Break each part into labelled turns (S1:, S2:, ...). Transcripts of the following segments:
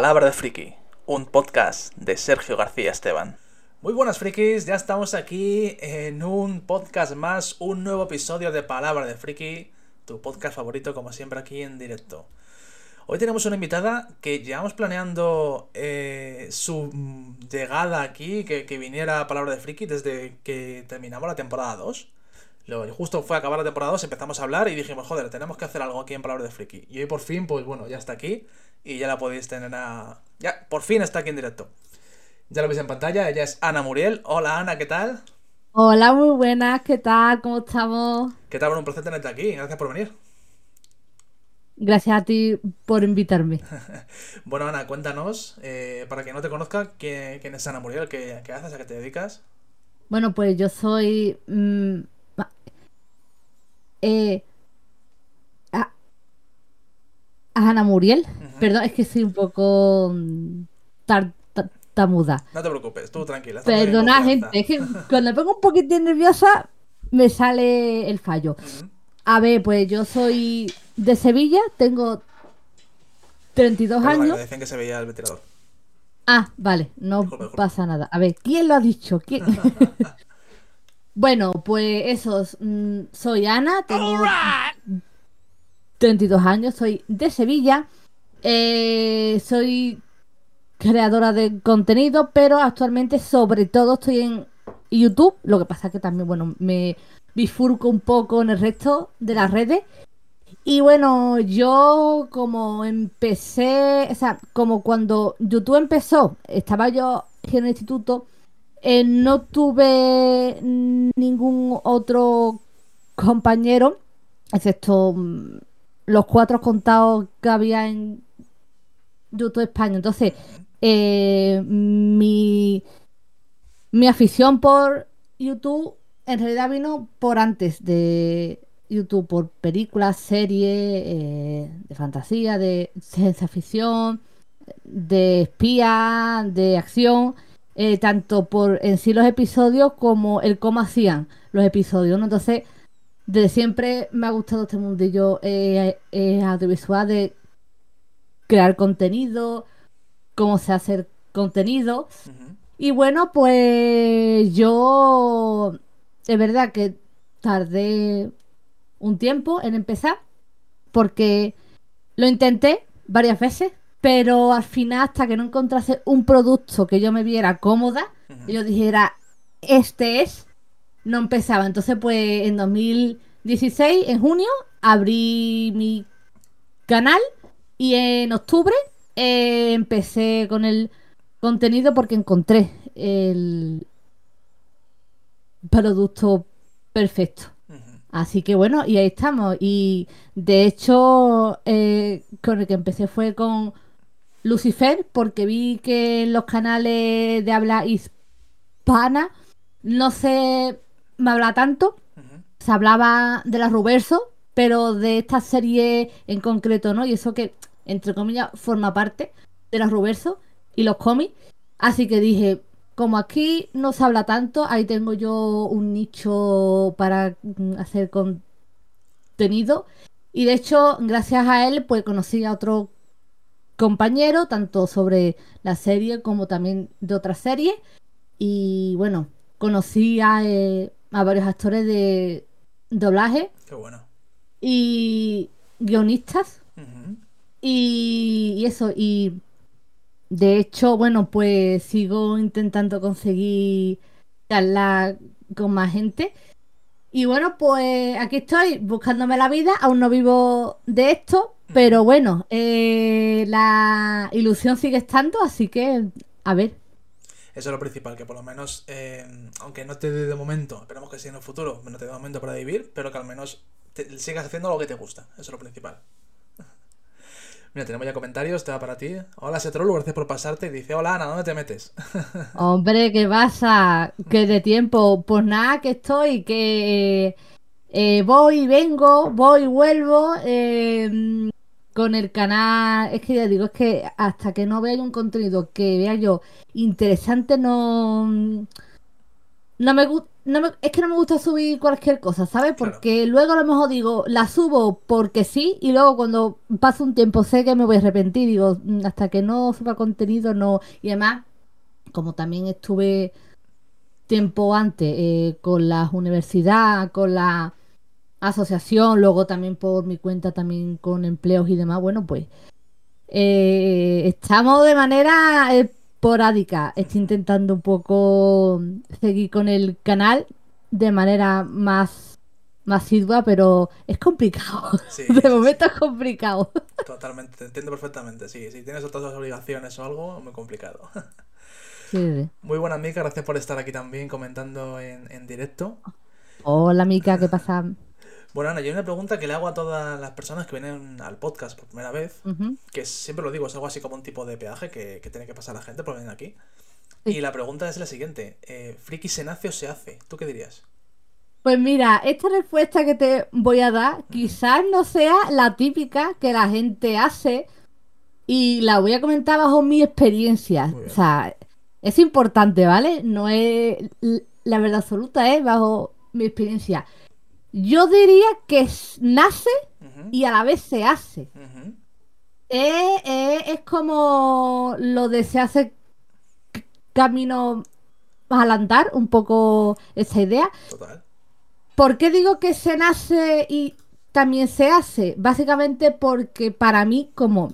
S1: Palabra de Friki, un podcast de Sergio García Esteban. Muy buenas frikis, ya estamos aquí en un podcast más, un nuevo episodio de Palabra de Friki, tu podcast favorito como siempre aquí en directo. Hoy tenemos una invitada que llevamos planeando eh, su llegada aquí, que, viniera a Palabra de Friki desde que terminamos la temporada 2. Luego, justo fue acabar la temporada 2, empezamos a hablar y dijimos, joder, tenemos que hacer algo aquí en Palabra de Friki. Y hoy por fin, pues bueno, ya está aquí y ya la podéis tener a... Ya, por fin está aquí en directo. Ya lo veis en pantalla, ella es Ana Muriel. Hola Ana, ¿qué tal?
S2: Hola, muy buenas, ¿qué tal? ¿Cómo estamos?
S1: ¿Qué tal? Bueno, un placer tenerte aquí, gracias por venir.
S2: Gracias a ti por invitarme.
S1: bueno, Ana, cuéntanos, eh, para quien no te conozca, ¿quién, quién es Ana Muriel? ¿Qué, ¿Qué, haces? ¿A qué te dedicas?
S2: Bueno, pues yo soy... Mmm, eh, a, Ana Muriel. Uh -huh. Perdón, es que soy un poco... mm, Tar, muda.
S1: No te preocupes, tú tranquila.
S2: Perdona, gente, es que cuando me pongo un poquitín nerviosa me sale el fallo. Uh -huh. A ver, pues yo soy de Sevilla, tengo 32
S1: Perdona,
S2: años.
S1: Que decían que se veía el ventilador.
S2: Ah, vale, no pasa nada. A ver, ¿quién lo ha dicho? ¿Quién? bueno, pues eso, mm, soy Ana, tengo 32 años, soy de Sevilla, eh, soy creadora de contenido, pero actualmente sobre todo estoy en YouTube, lo que pasa que también, bueno, me bifurco un poco en el resto de las redes. Y bueno, yo como empecé, o sea, como cuando YouTube empezó, estaba yo en el instituto, eh, no tuve ningún otro compañero, excepto mm, los cuatro contados que había en YouTube España. Entonces, eh, mi, mi afición por YouTube en realidad vino por antes de YouTube, por películas, series eh, de fantasía, de ciencia ficción, de espía, de acción, eh, tanto por en sí los episodios como el cómo hacían los episodios. ¿no? Entonces, desde siempre me ha gustado este mundillo eh, audiovisual de crear contenido, cómo se hace contenido. Uh -huh. Y bueno, pues yo es verdad que tardé un tiempo en empezar porque lo intenté varias veces, pero al final hasta que no encontrase un producto que yo me viera cómoda uh -huh. y yo dijera, este es, no empezaba. Entonces pues en 2016, en junio, abrí mi canal y en octubre eh, empecé con el contenido porque encontré el producto perfecto. Uh -huh. Así que bueno, y ahí estamos. Y de hecho, eh, con el que empecé fue con Lucifer, porque vi que en los canales de habla hispana no se me habla tanto. Uh -huh. Se hablaba de la Ruberso, pero de esta serie en concreto, ¿no? Y eso que, entre comillas, forma parte de la Ruberso y los cómics. Así que dije, como aquí no se habla tanto, ahí tengo yo un nicho para mm, hacer contenido. Y de hecho, gracias a él, pues conocí a otro compañero, tanto sobre la serie como también de otras series. Y bueno, conocí a, eh, a varios actores de doblaje.
S1: Qué bueno.
S2: Y guionistas. Uh -huh. y, y eso, y de hecho, bueno, pues sigo intentando conseguir charlar con más gente. Y bueno, pues aquí estoy buscándome la vida. Aún no vivo de esto, pero bueno, eh, la ilusión sigue estando, así que a ver.
S1: Eso es lo principal, que por lo menos, eh, aunque no te dé de momento, esperemos que sí en el futuro, no te dé momento para vivir, pero que al menos te, sigas haciendo lo que te gusta. Eso es lo principal. Mira, tenemos ya comentarios, te va para ti. Hola, Setrolo, gracias por pasarte. Dice, hola Ana, ¿dónde te metes?
S2: Hombre, ¿qué pasa? Que de tiempo, pues nada, que estoy, que eh, voy y vengo, voy y vuelvo eh, con el canal. Es que ya digo, es que hasta que no vea un contenido que vea yo interesante, no no me, gu- no me- es que no me gusta subir cualquier cosa, ¿sabes?
S1: Claro.
S2: Porque luego a lo mejor digo, la subo porque sí, y luego cuando pasa un tiempo sé que me voy a arrepentir, digo, "Mm, hasta que no suba contenido, no. Y además, como también estuve tiempo antes eh, con la universidad, con la asociación, luego también por mi cuenta, también con empleos y demás, bueno, pues eh, estamos de manera esporádica. Estoy intentando un poco seguir con el canal de manera más asidua, pero es complicado.
S1: Sí,
S2: de
S1: sí,
S2: momento es complicado.
S1: Totalmente, te entiendo perfectamente. Sí, si tienes otras obligaciones o algo, muy complicado. Muy buena, Mica, gracias por estar aquí también comentando en, en directo.
S2: Hola, Mica, ¿qué pasa?
S1: Bueno, Ana, yo hay una pregunta que le hago a todas las personas que vienen al podcast por primera vez, que siempre lo digo, es algo así como un tipo de peaje que, que tiene que pasar la gente por venir aquí.
S2: Sí.
S1: Y la pregunta es la siguiente, eh, ¿friki se nace o se hace? ¿Tú qué dirías?
S2: Pues mira, esta respuesta que te voy a dar quizás no sea la típica que la gente hace y la voy a comentar bajo mi experiencia. O sea, es importante, ¿vale? No es la verdad absoluta, es bajo mi experiencia. Yo diría que nace y a la vez se hace. Eh, eh, es como lo de se hace camino al andar, un poco esa idea.
S1: Total.
S2: ¿Por qué digo que se nace y también se hace? Básicamente porque para mí, como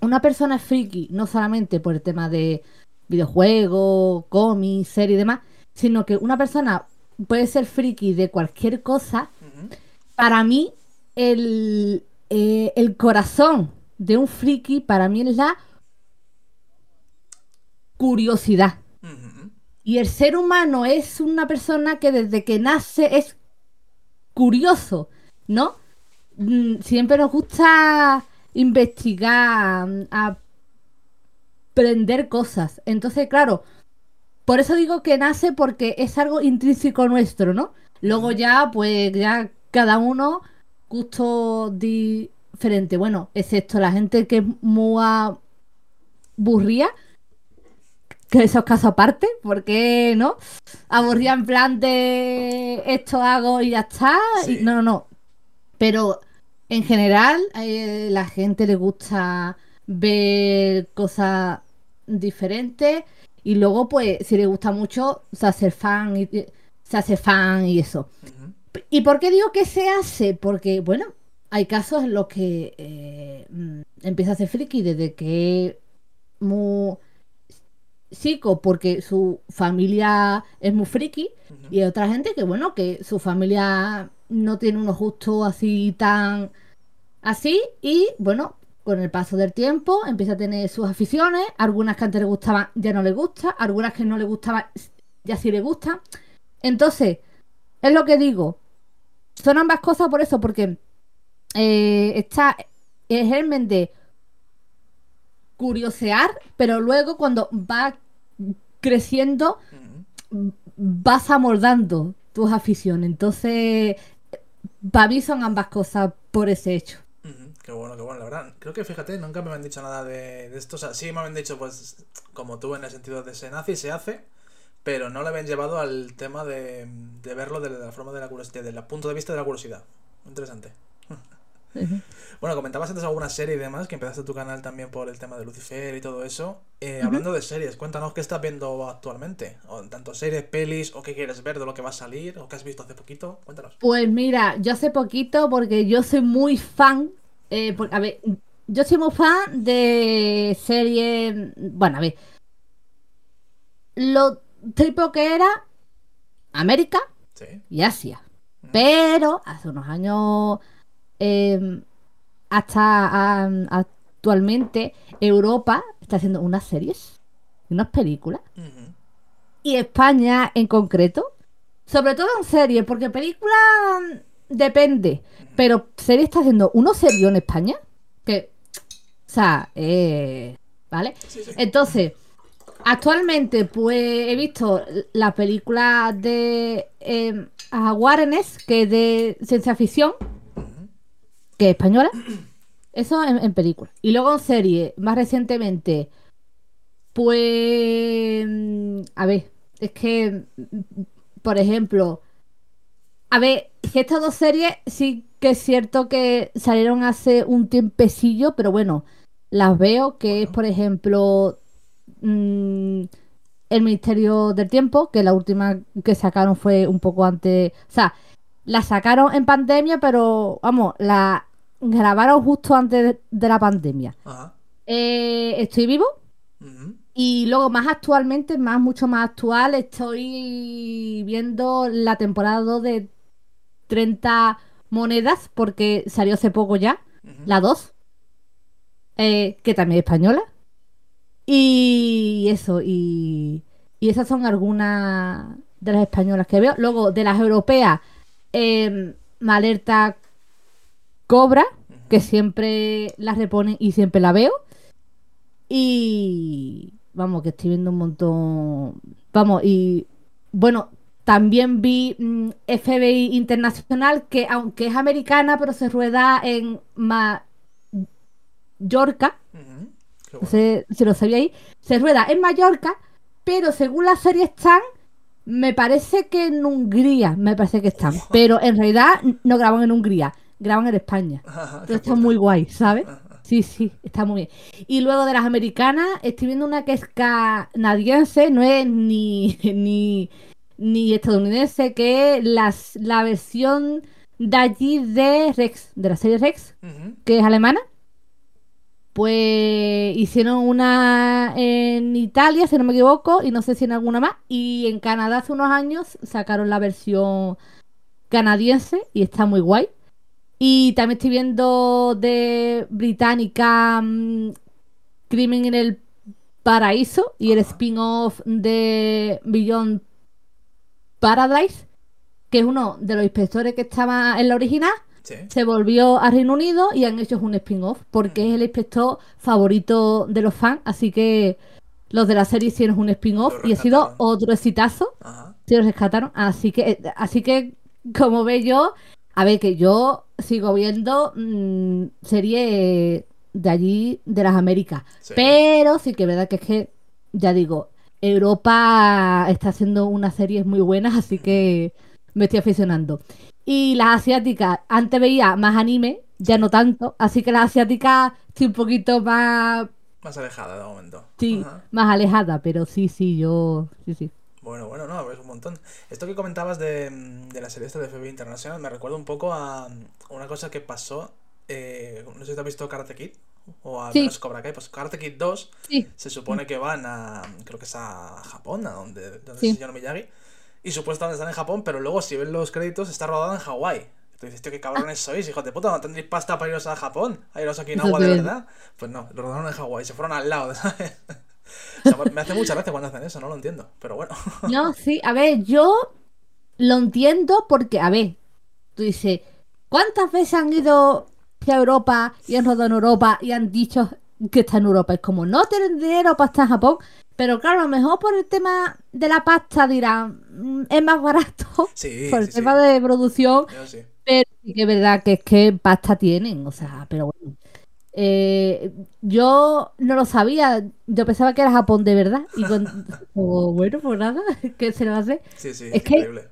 S2: una persona es friki, no solamente por el tema de videojuegos, cómics, series y demás, sino que una persona puede ser friki de cualquier cosa, para mí el, eh, el corazón de un friki, para mí es la curiosidad. Y el ser humano es una persona que desde que nace es curioso, ¿no? Mm, Siempre nos gusta investigar, aprender cosas. Entonces, claro, por eso digo que nace porque es algo intrínseco nuestro, ¿no? Luego ya, pues, ya cada uno gusto diferente. Bueno, excepto la gente que es muy aburrida, que esos casos aparte, porque no? Aburrida en plan de esto hago y ya está. y- no, no, no. Pero en general, eh, la gente le gusta ver cosas diferentes. Y luego, pues, si le gusta mucho, se hace fan y se hace fan y eso. ¿Y por qué digo que se hace? Porque, bueno, hay casos en los que eh, mm, empieza a ser friki desde que es muy chico porque su familia es muy friki y hay otra gente que, bueno, que su familia no tiene unos gustos así tan así y, bueno, con el paso del tiempo empieza a tener sus aficiones, algunas que antes le gustaban ya no le gusta, algunas que no le gustaban ya sí le gustan. Entonces, es lo que digo. Son ambas cosas por eso, porque eh, está el germen de curiosear, pero luego cuando va creciendo vas amoldando tus aficiones. Entonces, para mí son ambas cosas por ese hecho.
S1: Qué bueno, qué bueno, la verdad. Creo que fíjate, nunca me han dicho nada de, de esto. O sea, sí me han dicho, pues, como tú, en el sentido de se nace y se hace, pero no le habían llevado al tema de, de verlo desde la forma de la curiosidad, desde el punto de vista de la curiosidad. Interesante. Bueno, comentabas antes alguna serie y demás, que empezaste tu canal también por el tema de Lucifer y todo eso. Eh, Hablando de series, cuéntanos qué estás viendo actualmente. O tanto series, pelis, o qué quieres ver de lo que va a salir, o qué has visto hace poquito. Cuéntanos.
S2: Pues mira, yo hace poquito, porque yo soy muy fan, eh, por- a ver, yo soy muy fan de series, bueno, a ver, lo tipo que era América
S1: Sí.
S2: y Asia. Pero hace unos años, eh, hasta actualmente, Europa está haciendo unas series, unas películas,
S1: Ujú.
S2: y España en concreto, sobre todo en series, porque película mm, depende, pero serie está haciendo uno serio en España, que, o sea, eh, ¿vale?
S1: Sí, sí.
S2: Entonces, actualmente, pues he visto la película de eh, Awareness, que es de ciencia ficción, que es española. Eso en, en película. Y luego en serie, más recientemente, pues. A ver, es que. por ejemplo, a ver, que estas dos series sí que es cierto que salieron hace un tiempecillo, pero bueno, las veo, que es, por ejemplo, mm, El Ministerio del Tiempo, que la última que sacaron fue un poco antes, o sea, la sacaron en pandemia, pero vamos, la grabaron justo antes de, la pandemia.
S1: Ajá.
S2: Eh, estoy vivo. Y luego, más actualmente, más mucho más actual, estoy viendo la temporada 2 de 30 monedas, porque salió hace poco ya, la 2, eh, que también es española. Y eso, y, y esas son algunas de las españolas que veo. Luego, de las europeas, eh, me alerta Cobra, que siempre la reponen y siempre la veo. Y vamos, que estoy viendo un montón. Vamos, y bueno, también vi mm, FBI Internacional, que aunque es americana, pero se rueda en Mallorca. No
S1: bueno.
S2: sé si lo sabíais. Se rueda en Mallorca, pero según la serie están, me parece que en Hungría, me parece que están. Pero en realidad no graban en Hungría, graban en España.
S1: Ajá,
S2: Pero está muy guay, ¿sabes?
S1: Ajá.
S2: Sí, sí, está muy bien. Y luego de las americanas, estoy viendo una que es canadiense, no es ni, ni, ni estadounidense, que las, la versión de allí de Rex, de la serie Rex, que es alemana. Pues hicieron una en Italia, si no me equivoco, y no sé si en alguna más. Y en Canadá hace unos años sacaron la versión canadiense y está muy guay. Y también estoy viendo de británica mm, Crimen en el Paraíso y el spin-off de Beyond Paradise, que es uno de los inspectores que estaba en la original
S1: Sí.
S2: se volvió a Reino Unido y han hecho un spin-off porque es el inspector favorito de los fans, así que los de la serie hicieron un spin-off y ha sido otro exitazo,
S1: Ajá.
S2: se lo rescataron, así que eh, así que como ve yo, a ver que yo sigo viendo mm, series de allí de las Américas,
S1: Sí.
S2: pero sí que es verdad que es que ya digo, Europa está haciendo unas series muy buenas, así que me estoy aficionando. Y las asiáticas, antes veía más anime, ya no tanto, así que las asiáticas estoy un poquito más,
S1: Más alejada de momento.
S2: sí,
S1: Ajá.
S2: más alejada, pero sí, sí, yo, sí, sí.
S1: Bueno, bueno, no, es un montón. Esto que comentabas de, de la serie esta de FBI Internacional me recuerda un poco a una cosa que pasó. eh, no sé si te has visto Karate Kid o al
S2: Sí.
S1: menos Cobra Kai. Pues Karate Kid 2
S2: Sí,
S1: se supone que van a. Creo que es a Japón, a donde, donde
S2: Sí.
S1: el señor Miyagi. Y supuestamente están en Japón, pero luego si ven los créditos está rodada en Hawái. Tú dices, tío, qué cabrones sois, hijos de puta, no tendréis pasta para iros a Japón, a iros aquí en agua de verdad. Pues no, lo rodaron en Hawái, se fueron al lado, ¿sabes? O sea, me hace mucha gracia cuando hacen eso, no lo entiendo, pero bueno.
S2: no, sí, a ver, yo lo entiendo porque, a ver, tú dices, ¿cuántas veces han ido a Europa y han rodado en Europa y han dicho que está en Europa? Es como, no tienen dinero para estar en Japón, pero claro, a lo mejor por el tema de la pasta dirán, "Mm, es más barato
S1: Sí,
S2: por el
S1: sí,
S2: tema
S1: sí.
S2: de producción, pero sí que es verdad que es que pasta tienen, o sea, pero bueno. Eh, yo no lo sabía, yo pensaba que era Japón de verdad. Y cuando, oh, bueno, pues nada, ¿qué se a hacer?
S1: Sí, sí,
S2: Es que-
S1: increíble.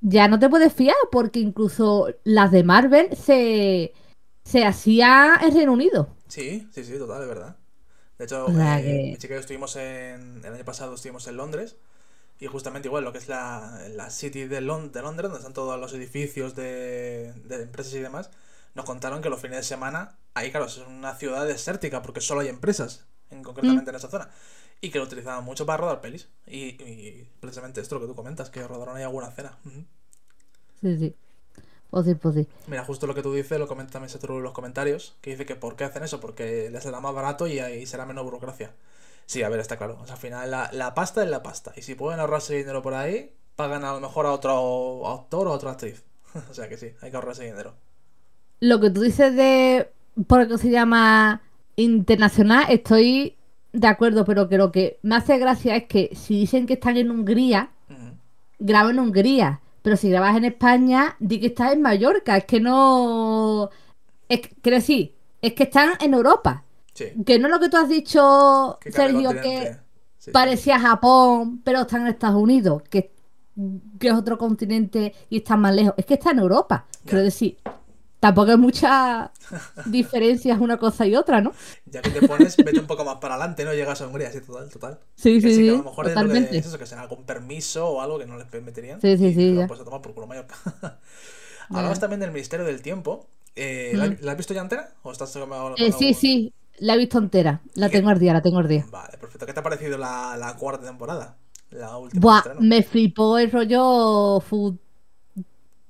S2: Ya no te puedes fiar, porque incluso las de Marvel se, se hacían en Reino Unido.
S1: Sí, sí, sí, total, es verdad. De hecho, eh,
S2: que-
S1: mi chica y yo estuvimos en. El año pasado estuvimos en Londres. Y justamente igual, lo que es la, la City de, Lon- de Londres, donde están todos los edificios de, de empresas y demás, nos contaron que los fines de semana, ahí claro, es una ciudad desértica porque solo hay empresas, en, concretamente en esa zona, y que lo utilizaban mucho para rodar pelis. Y, y precisamente esto lo que tú comentas, que rodaron ahí alguna cena.
S2: Sí, sí. Pues sí, pues sí.
S1: Mira, justo lo que tú dices, lo comenta también Satoru en los comentarios, que dice que por qué hacen eso, porque les será más barato y ahí será menos burocracia. Sí, a ver, está claro. O sea, al final la, la pasta es la pasta. Y si pueden ahorrarse dinero por ahí, pagan a lo mejor a otro actor o a otra actriz. o sea que sí, hay que ahorrarse dinero.
S2: Lo que tú dices de por qué se llama internacional, estoy de acuerdo, pero que lo que me hace gracia es que si dicen que están en Hungría,
S1: Ujú.
S2: graba en Hungría. Pero si grabas en España, di que estás en Mallorca. Es que no. Es quiero decir, es que están en Europa.
S1: Sí.
S2: Que no es lo que tú has dicho,
S1: Que
S2: Sergio, que
S1: Sí, sí.
S2: parecía Japón, pero están en Estados Unidos. Que que es otro continente y está más lejos. Es que está en Europa. Quiero decir, tampoco hay muchas diferencias una cosa y otra, ¿no?
S1: Ya que te pones, vete un poco más para adelante, ¿no? Llegas a Hungría, sí, total, total.
S2: Sí,
S1: Que
S2: sí,
S1: que a
S2: sí.
S1: lo mejor
S2: totalmente.
S1: es, lo que, es eso, que será algún permiso o algo que no les permitirían.
S2: Sí, sí, sí.
S1: Pues a tomar por culo Mallorca. Hablamos también del Ministerio del Tiempo. Eh, ¿la,
S2: Mm.
S1: la has visto ya entera? ¿O estás con- con
S2: Eh, sí,
S1: algún-
S2: sí, la he visto entera. La
S1: ¿Qué?
S2: tengo al día, la tengo al día.
S1: Vale, perfecto. ¿Qué te ha parecido la, la cuarta temporada? La última
S2: Buah, me flipó el rollo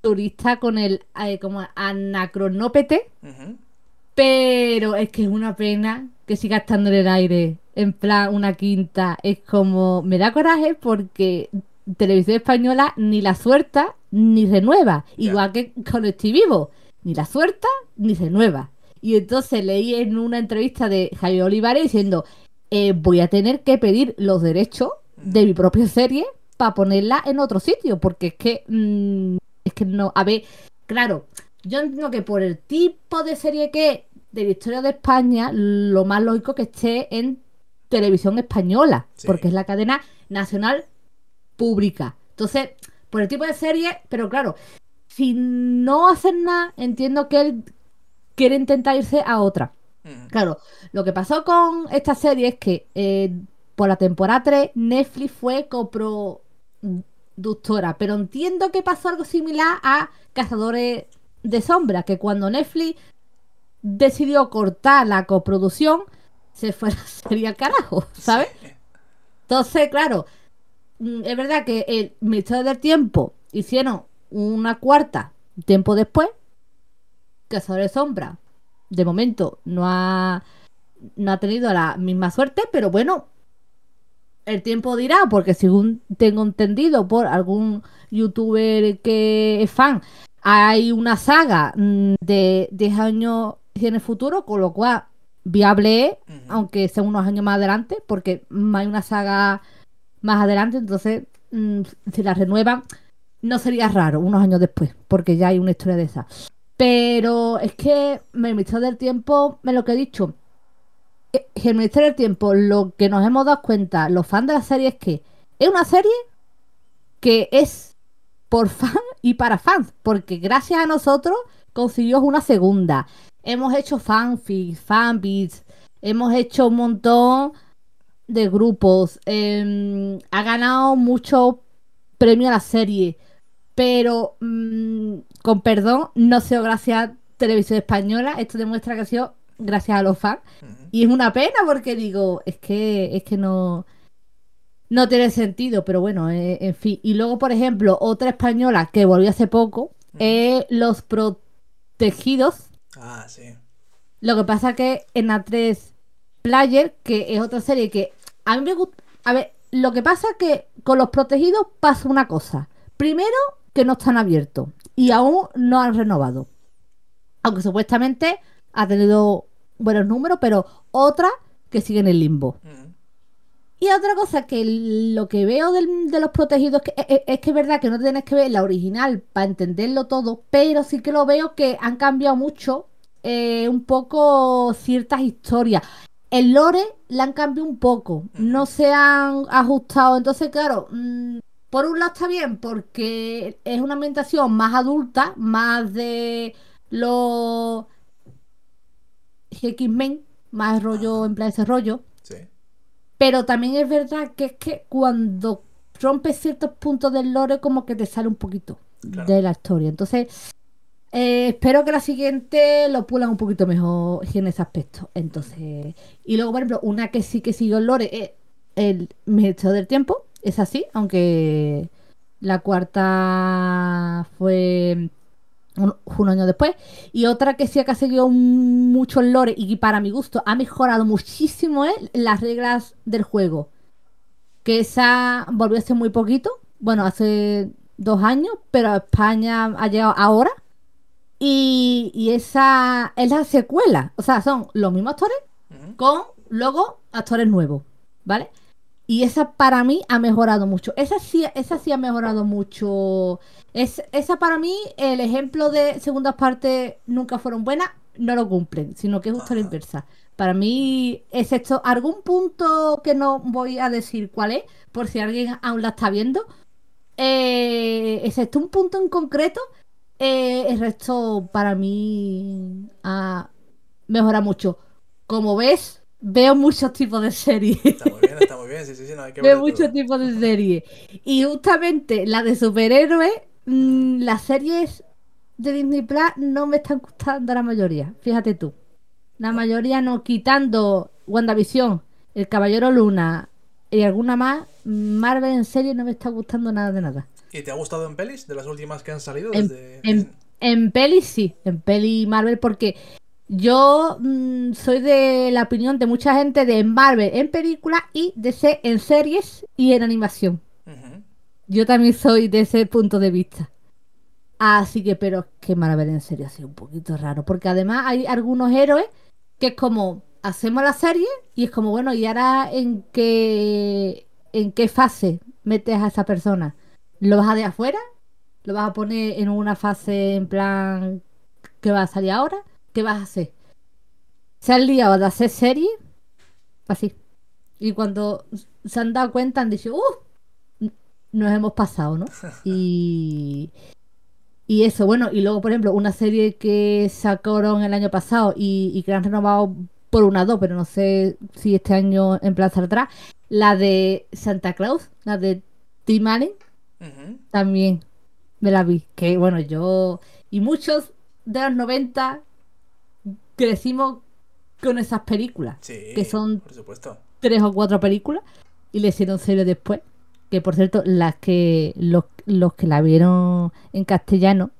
S2: futurista con el eh, como anacronópete, pero es que es una pena que siga estando en el aire. En plan, una quinta. Es como. Me da coraje porque Televisión Española ni la suelta ni renueva. Igual que con Estoy Vivo. Ni la suelta ni renueva. Y entonces leí en una entrevista de Javier Olivares diciendo: eh, Voy a tener que pedir los derechos de mi propia serie para ponerla en otro sitio. Porque es que. mm, que no. A ver, claro. Yo entiendo que por el tipo de serie que es de la historia de España, lo más lógico que esté en televisión española,
S1: Sí.
S2: porque es la cadena nacional pública. Entonces, por el tipo de serie, pero claro, si no hacen nada, entiendo que él quiere intentar irse a otra.
S1: Ujú.
S2: Claro, lo que pasó con esta serie es que eh, por la temporada 3 Netflix fue coproductora, pero entiendo que pasó algo similar a Cazadores de Sombra, que cuando Netflix decidió cortar la coproducción, se fue la serie al carajo, ¿sabes?
S1: Sí.
S2: Entonces, claro, mm, es verdad que el Ministerio del Tiempo hicieron una cuarta tiempo después. Cazadores de Sombra, de momento, no ha, no ha tenido la misma suerte, pero bueno, el tiempo dirá, porque según tengo entendido por algún youtuber que es fan, hay una saga mm, de 10 años en el futuro, con lo cual viable es, aunque sea unos años más adelante, porque hay una saga más adelante, entonces mm, si la renuevan, no sería raro unos años después, porque ya hay una historia de esa. Pero es que el Ministerio del Tiempo, es lo que he dicho, el Ministerio del Tiempo, lo que nos hemos dado cuenta, los fans de la serie, es que es una serie que es por fan y para fans, porque gracias a nosotros consiguió una segunda. Hemos hecho fanfics, fanbits, hemos hecho un montón de grupos, em, ha ganado mucho premio a la serie, pero mm, con perdón, no ha gracias a Televisión Española, esto demuestra que ha sido gracias a los fans. Y es una pena porque digo, es que, es que no, no tiene sentido, pero bueno, eh, en fin. Y luego, por ejemplo, otra española que volvió hace poco es Los Protegidos.
S1: Ah, sí.
S2: Lo que pasa que en A3 Player, que es otra serie que a mí me gusta. A ver, lo que pasa que con Los Protegidos pasa una cosa. Primero, que no están abiertos y aún no han renovado. Aunque supuestamente ha tenido buenos números, pero otra que sigue en el limbo.
S1: Ujú.
S2: Y otra cosa que lo que veo del- de los protegidos que, es, es que es verdad que no tienes que ver la original para entenderlo todo, pero sí que lo veo que han cambiado mucho eh, un poco ciertas historias. El lore la han cambiado un poco, no se han ajustado. Entonces, claro, mm, por un lado está bien porque es una ambientación más adulta, más de los X-Men, más rollo, en plan ese rollo.
S1: Sí.
S2: Pero también es verdad que es que cuando rompes ciertos puntos del lore, como que te sale un poquito
S1: Claro.
S2: de la historia. Entonces, eh, espero que la siguiente lo pulan un poquito mejor en ese aspecto. Entonces, y luego, por ejemplo, una que sí que siguió el lore es el Ministerio del Tiempo. Es así, aunque la cuarta fue un, un año después. Y otra que sí que ha seguido mucho el lore y que para mi gusto ha mejorado muchísimo es las reglas del juego. Que esa volvió hace muy poquito. Bueno, hace dos años, pero a España ha llegado ahora. Y, y esa es la secuela. O sea, son los mismos actores con luego actores nuevos, ¿vale? Y esa para mí ha mejorado mucho. Esa sí, esa sí ha mejorado mucho. Es, esa para mí, el ejemplo de segundas partes nunca fueron buenas, no lo cumplen, sino que es justo la inversa. Para mí, excepto algún punto que no voy a decir cuál es, por si alguien aún la está viendo, eh, excepto un punto en concreto, eh, el resto para mí ha mejorado mucho. Como ves, veo muchos tipos de series.
S1: Está muy bien, está muy bien, sí, sí, sí, no hay que
S2: Veo muchos tipos de series. Y justamente la de superhéroes, mm, las series de Disney Plus no me están gustando la mayoría. Fíjate tú. La mayoría no, quitando WandaVision, El Caballero Luna y alguna más, Marvel en serie no me está gustando nada de nada.
S1: ¿Y te ha gustado en pelis? De las últimas que han salido
S2: En,
S1: desde...
S2: en, en peli sí, en peli Marvel, porque yo mm, soy de la opinión de mucha gente de Marvel en películas y DC en series y en animación. Yo también soy de ese punto de vista. Así que, pero es que Marvel en serio ha sido un poquito raro. Porque además hay algunos héroes que es como, hacemos la serie y es como, bueno, ¿y ahora en qué, en qué fase metes a esa persona? ¿Lo vas a de afuera? ¿Lo vas a poner en una fase en plan que va a salir ahora? ¿Qué vas a hacer? ¿Se han liado de hacer serie? Así. Y cuando se han dado cuenta han dicho, ¡uh! Nos hemos pasado, ¿no? Y, y eso, bueno, y luego, por ejemplo, una serie que sacaron el año pasado y, y que han renovado por una dos, pero no sé si este año en plan saldrá, la de Santa Claus, la de Tim Allen, también me la vi. Que bueno, yo y muchos de los 90 crecimos con esas películas,
S1: Sí,
S2: que son
S1: por supuesto.
S2: tres o cuatro películas y le hicieron serie después. Que por cierto, las que los, los que la vieron en castellano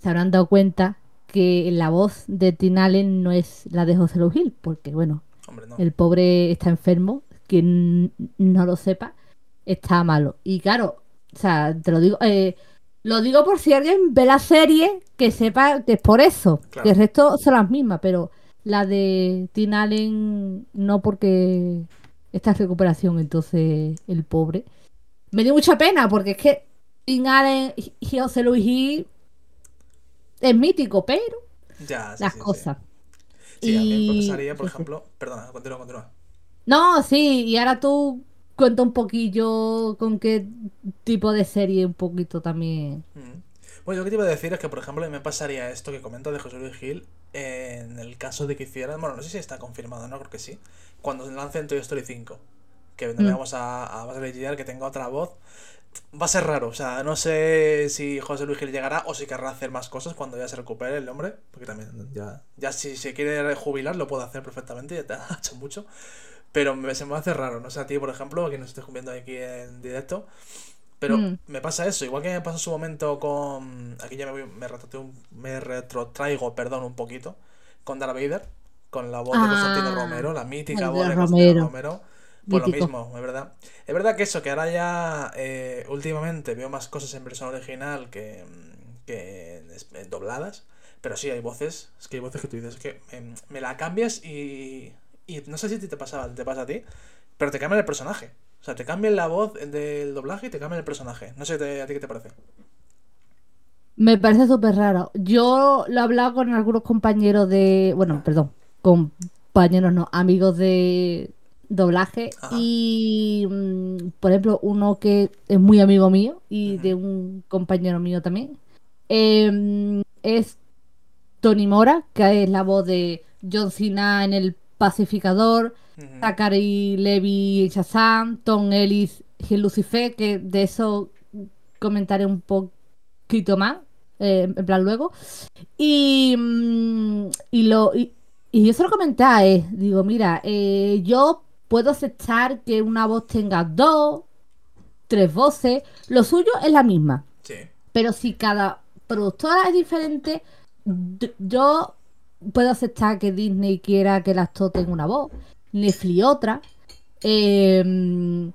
S2: se habrán dado cuenta que la voz de Tim Allen no es la de José Luis Gil, porque bueno,
S1: Hombre, no.
S2: el pobre está enfermo, quien no lo sepa, está malo. Y claro, o sea, te lo digo, eh, lo digo por si alguien ve la serie, que sepa que es por eso,
S1: Claro.
S2: que el resto son las mismas, pero la de Tim Allen no porque está en recuperación, entonces el pobre. Me dio mucha pena porque es que Tim Allen y José Luis es mítico, pero
S1: Ya, sí,
S2: las
S1: sí, sí.
S2: cosas.
S1: Sí, a mí me
S2: Y-
S1: pasaría, por
S2: sí, sí.
S1: ejemplo... Perdona, continúa, continúa.
S2: No, sí, y ahora tú cuenta un poquillo con qué tipo de serie un poquito también.
S1: Mm. Bueno, yo lo que te iba a decir es que, por ejemplo, me pasaría esto que comenta de José Luis Gil en el caso de que hicieran, bueno, no sé si está confirmado, no creo que sí, cuando lancen Toy Story 5, que
S2: Mm.
S1: veamos a, a Lightyear que tenga otra voz, va a ser raro, o sea, no sé si José Luis Gil llegará o si querrá hacer más cosas cuando ya se recupere el hombre, porque también ya, ya si se quiere jubilar lo puede hacer perfectamente, ya te ha hecho mucho, pero me, se me hace raro, no sé a ti, por ejemplo, que nos estés viendo aquí en directo, pero
S2: Mm.
S1: me pasa eso, igual que me pasó en su momento con. Aquí ya me, voy- me, retrotraigo un, me retrotraigo, perdón, un poquito. Con Darth Vader, con la voz de Constantino
S2: Ah,
S1: Romero, la mítica voz
S2: de
S1: Constantino
S2: Romero.
S1: Romero. Pues lo mismo, es verdad. Es verdad que eso, que ahora ya eh, últimamente veo más cosas en versión original que, que en dobladas. Pero sí, hay voces, es que hay voces que tú dices que me, me la cambias y, y no sé si te pasa, te pasa a ti, pero te cambian el personaje. O sea, te cambian la voz del doblaje y te cambian el personaje. No sé te- a ti qué te parece.
S2: Me parece súper raro. Yo lo he hablado con algunos compañeros de. Bueno, perdón, compañeros no, amigos de doblaje.
S1: Ajá.
S2: Y, mm, por ejemplo, uno que es muy amigo mío y de un compañero mío también. em, es Tony Mora, que es la voz de John Cena en El Pacificador. Zachary Levi en Shazam, Tom Ellis en Lucifer, que de eso comentaré un poquito más, eh, en plan luego. Y, mm, y, lo, y, y yo se lo comenté a él, digo, mira, eh, yo puedo aceptar que una voz tenga dos, tres voces, lo suyo es la misma.
S1: Sí.
S2: Pero si cada productora es diferente, yo puedo aceptar que Disney quiera que el actor tenga una voz, Netflix otra, eh,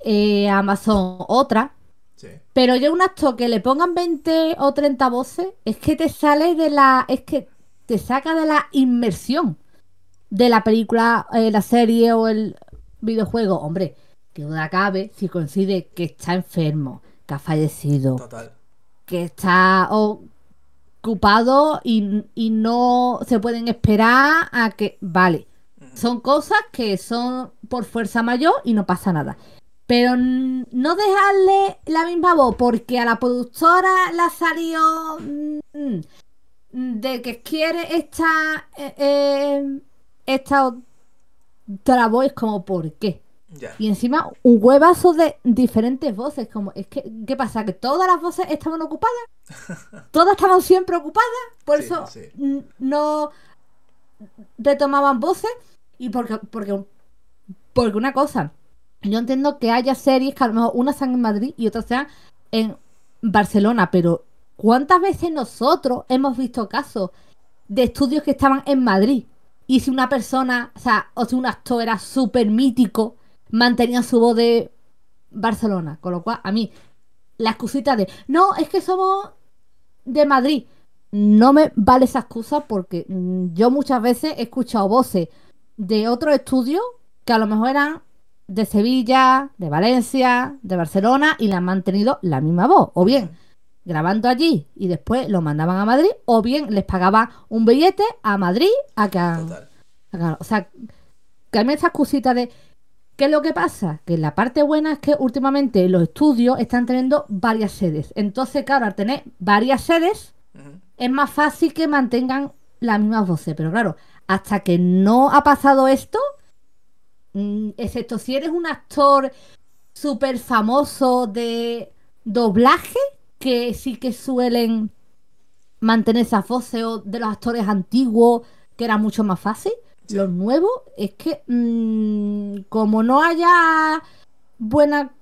S2: eh, Amazon otra.
S1: Sí.
S2: Pero yo un actor que le pongan 20 o 30 voces, es que te sale de la. Es que te saca de la inmersión de la película, eh, la serie o el videojuego. Hombre, que duda cabe si coincide que está enfermo, que ha fallecido,
S1: Total.
S2: que está ocupado y, y no se pueden esperar a que. Vale, son cosas que son por fuerza mayor y no pasa nada. Pero no dejarle la misma voz porque a la productora la salió mm, de que quiere esta, eh, eh, esta otra voz, como ¿por qué? Y encima un huevazo de diferentes voces. Como, es que, ¿qué pasa? ¿Que todas las voces estaban ocupadas? ¿Todas estaban siempre ocupadas? Por eso no retomaban voces. Y porque, porque, porque una cosa, yo entiendo que haya series que a lo mejor unas sean en Madrid y otras sean en Barcelona, pero ¿cuántas veces nosotros hemos visto casos de estudios que estaban en Madrid? Y si una persona, o sea, o si un actor era súper mítico, mantenía su voz de Barcelona. Con lo cual, a mí, la excusita de, no, es que somos de Madrid. No me vale esa excusa porque mm, yo muchas veces he escuchado voces de otros estudios que a lo mejor eran de Sevilla, de Valencia, de Barcelona y le han mantenido la misma voz. O bien grabando allí y después lo mandaban a Madrid, o bien les pagaba un billete a Madrid a que. o sea, que a mí esa excusita de ¿Qué es lo que pasa? Que la parte buena es que últimamente los estudios están teniendo varias sedes. Entonces, claro, al tener varias sedes, es más fácil que mantengan las mismas voces. Pero claro, hasta que no ha pasado esto, mm, excepto si eres un actor súper famoso de doblaje, que sí que suelen mantener esa voces o de los actores antiguos, que era mucho más fácil. Lo nuevo es que mm, como no haya buena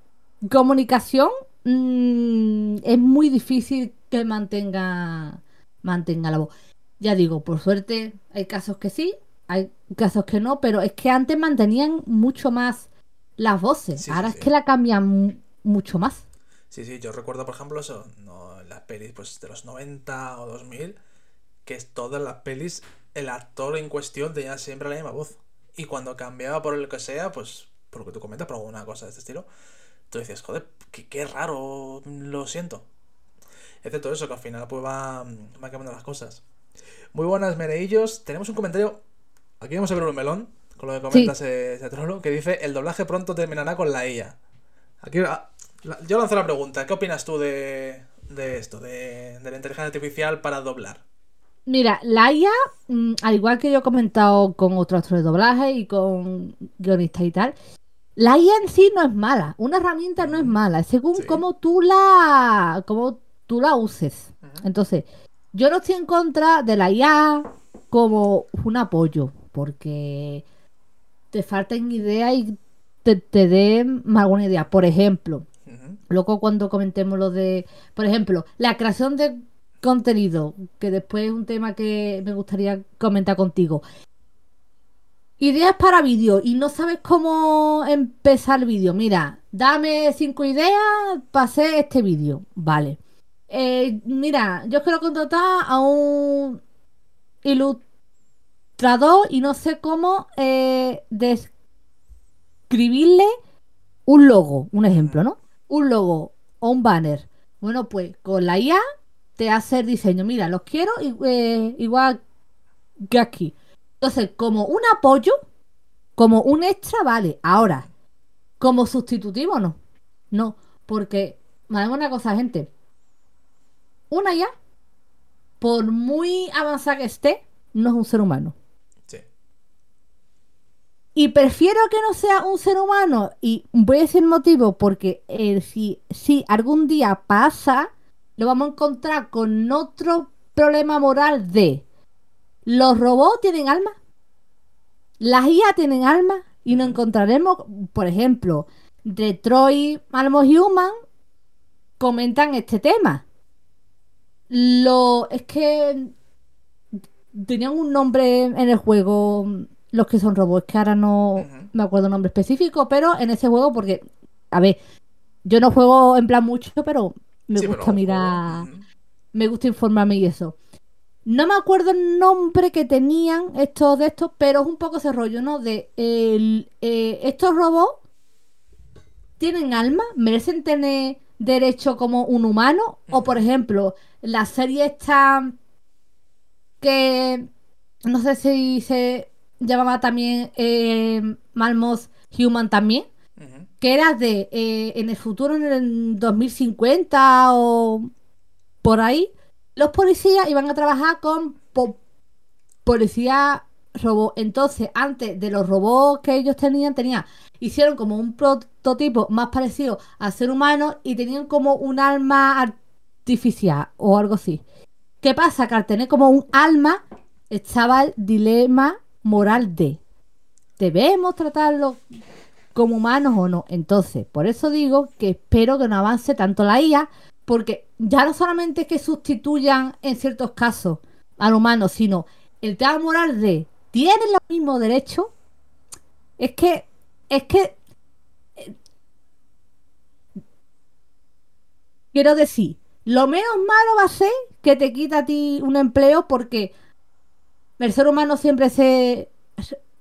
S2: comunicación, mm, es muy difícil que mantenga, mantenga la voz. Ya digo, por suerte hay casos que sí, hay casos que no, pero es que antes mantenían mucho más las voces. Ahora es que la cambian mucho más.
S1: Sí, sí, yo recuerdo, por ejemplo, eso, no, las pelis pues, de los 90 o 2000, que es todas las pelis el actor en cuestión tenía siempre la misma voz. Y cuando cambiaba por el que sea, pues, por lo que tú comentas, por alguna cosa de este estilo, tú dices, joder, qué, raro, lo siento. Excepto eso, que al final pues va, va cambiando las cosas. Muy buenas, Mereillos. Tenemos un comentario. Aquí vamos a ver un melón, con lo que comentas ese, trolo, que dice: El doblaje pronto terminará con la IA. Aquí, ah, yo lanzo la pregunta: ¿qué opinas tú de, de esto, de, de la inteligencia artificial para doblar?
S2: Mira, la IA, mm, al igual que yo he comentado con otros actores de doblaje y con guionistas y tal, la IA en sí no es mala. Una herramienta no es mala, es según cómo tú la cómo tú la uses. Entonces, yo no estoy en contra de la IA como un apoyo, porque te faltan ideas y te, te den alguna idea. Por ejemplo, luego cuando comentemos lo de, por ejemplo, la creación de contenido, que después es un tema que me gustaría comentar contigo. Ideas para vídeo y no sabes cómo empezar el vídeo. Mira, dame cinco ideas para hacer este vídeo. Vale. Eh, mira, yo quiero contratar a un ilustrador y no sé cómo eh, describirle un logo, un ejemplo, ¿no? Un logo o un banner. Bueno, pues con la IA te hace el diseño. Mira, los quiero eh, igual que aquí. Entonces, como un apoyo, como un extra, vale. Ahora, como sustitutivo, no. No, porque, me una cosa, gente. Una ya, por muy avanzada que esté, no es un ser humano. Sí. Y prefiero que no sea un ser humano. Y voy a decir motivo, porque eh, si, si algún día pasa lo vamos a encontrar con otro problema moral de los robots tienen alma, las IA tienen alma y nos encontraremos, por ejemplo, Detroit Almost Human comentan este tema. Lo es que tenían un nombre en el juego los que son robots, que ahora no me acuerdo el nombre específico, pero en ese juego porque a ver, yo no juego en plan mucho, pero me gusta mirar, me gusta informarme y eso. No me acuerdo el nombre que tenían estos de estos, pero es un poco ese rollo, ¿no? De el, eh, estos robots tienen alma, merecen tener derecho como un humano, o por ejemplo, la serie esta que no sé si se llamaba también eh, Malmos Human también, que era de eh, en el futuro, en el 2050 o por ahí, los policías iban a trabajar con po- policía robot. Entonces, antes de los robots que ellos tenían, tenían, hicieron como un prototipo más parecido al ser humano y tenían como un alma artificial o algo así. ¿Qué pasa? Que al tener como un alma estaba el dilema moral de ¿debemos tratarlo como humanos o no? Entonces, por eso digo que espero que no avance tanto la IA, porque ya no solamente es que sustituyan en ciertos casos al humano, sino el tema moral de ¿tienen los mismos derechos? Es que, es que, eh, quiero decir, lo menos malo va a ser que te quita a ti un empleo porque el ser humano siempre se,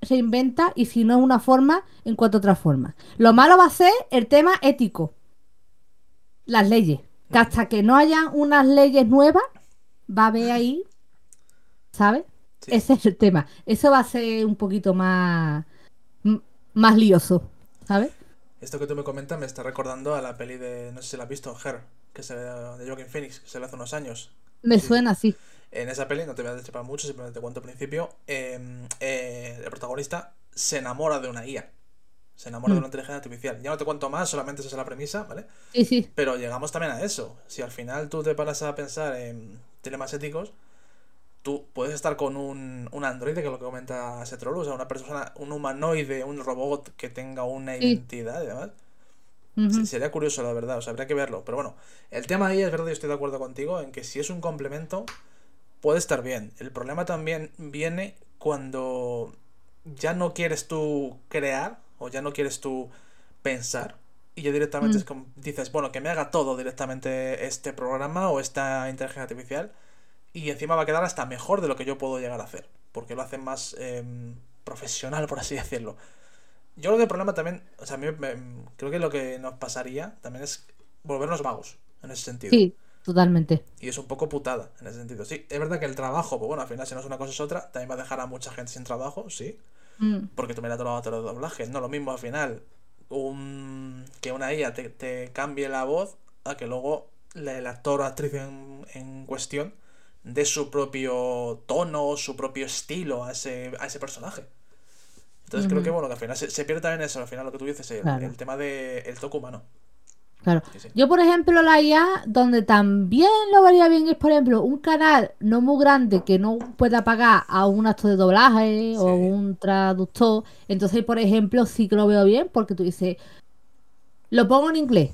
S2: se inventa y si no es una forma, encuentra otra forma. Lo malo va a ser el tema ético, las leyes. Que hasta que no haya unas leyes nuevas, va a haber ahí, ¿sabes?
S1: Sí.
S2: Ese es el tema. Eso va a ser un poquito más, más lioso, ¿sabes?
S1: Esto que tú me comentas me está recordando a la peli de, no sé si la has visto, Her, que se de Joaquin Phoenix, que se le hace unos años.
S2: Me
S1: Sí.
S2: suena así.
S1: En esa peli, no te voy a destripar mucho, simplemente te cuento al principio, eh, eh, el protagonista se enamora de una IA. Se enamora de
S2: Mm.
S1: una inteligencia artificial. Ya no te cuento más, solamente esa es la premisa, ¿vale?
S2: Sí, sí.
S1: Pero llegamos también a eso. Si al final tú te paras a pensar en dilemas éticos, tú puedes estar con un, un androide, que es lo que comenta Setrolu, o sea, una persona, un humanoide, un robot que tenga una
S2: Sí.
S1: identidad y demás. Sería curioso, la verdad, o sea, habría que verlo. Pero bueno, el tema ahí es verdad, yo estoy de acuerdo contigo en que si es un complemento, puede estar bien. El problema también viene cuando ya no quieres tú crear o ya no quieres tú pensar y ya directamente
S2: Mm.
S1: es como dices, bueno, que me haga todo directamente este programa o esta inteligencia artificial y encima va a quedar hasta mejor de lo que yo puedo llegar a hacer, porque lo hacen más em, profesional, por así decirlo. Yo creo que el problema también, o sea, a mí me- creo que lo que nos pasaría también es volvernos vagos en ese sentido.
S2: Sí, totalmente.
S1: Y es un poco putada en ese sentido. Sí, es verdad que el trabajo, pues bueno, al final si no es una cosa es otra, también va a dejar a mucha gente sin trabajo, sí.
S2: Mm,
S1: Porque tú mira todo lo de doblaje. No lo mismo al final un, que una IA te, te cambie la voz a que luego la- el actor o actriz en, en cuestión dé su propio tono, su propio estilo a ese, a ese personaje. Entonces creo que bueno, que al final se, se pierde también eso, al final lo que tú dices, el,
S2: Claro.
S1: el tema del el toque humano.
S2: Claro.
S1: Sí, sí.
S2: Yo, por ejemplo, la IA, donde también lo vería bien es, por ejemplo, un canal no muy grande que no pueda pagar a un actor de doblaje o un traductor. Entonces, por ejemplo, sí que lo veo bien porque tú dices, lo pongo en inglés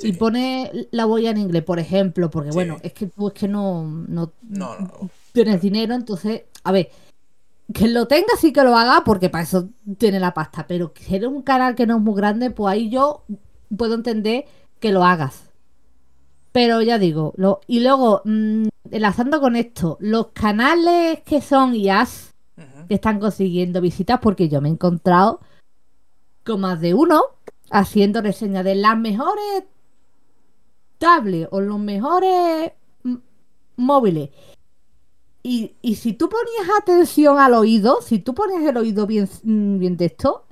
S2: y pone la voz en inglés, por ejemplo, porque bueno, es que tú es que no, no,
S1: No, no.
S2: tienes dinero, entonces, a ver, que lo tenga sí que lo haga porque para eso tiene la pasta, pero si eres un canal que no es muy grande, pues ahí yo puedo entender que lo hagas. Pero ya digo, lo, y luego, mm, enlazando con esto, los canales que son IAS, que están consiguiendo visitas, porque yo me he encontrado con más de uno haciendo reseñas de las mejores tablets o los mejores m- móviles. Y, y si tú ponías atención al oído, si tú ponías el oído bien, mm, bien de esto,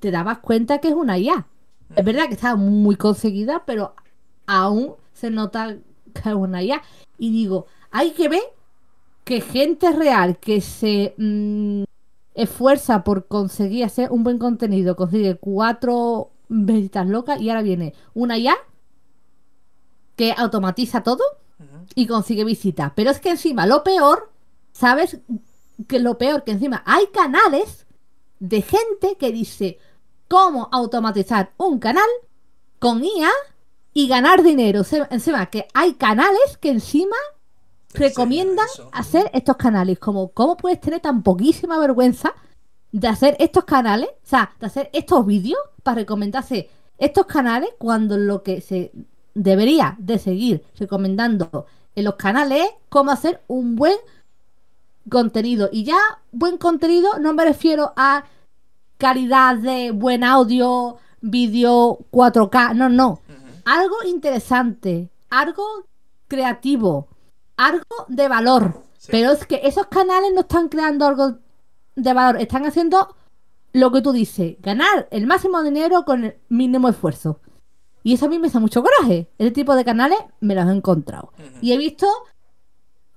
S2: te dabas cuenta que es una IA. Es verdad que está muy conseguida, pero aún se nota que es una IA. Y digo, hay que ver que gente real que se mm, esfuerza por conseguir hacer un buen contenido, consigue cuatro visitas locas y ahora viene una IA que automatiza todo y consigue visitas. Pero es que encima lo peor, ¿sabes? Que lo peor, que encima hay canales de gente que dice cómo automatizar un canal con IA y ganar dinero. Se- Encima que hay canales que encima recomiendan hacer estos canales. Como, ¿cómo puedes tener tan poquísima vergüenza de hacer estos canales? O sea, de hacer estos vídeos para recomendarse estos canales cuando lo que se debería de seguir recomendando en los canales es cómo hacer un buen contenido. Y ya buen contenido no me refiero a calidad de buen audio, vídeo 4K, no, no. Algo interesante, algo creativo, algo de valor.
S1: Sí.
S2: Pero es que esos canales no están creando algo de valor, están haciendo lo que tú dices, ganar el máximo dinero con el mínimo esfuerzo. Y eso a mí me hace mucho coraje. Ese tipo de canales me los he encontrado. Y he visto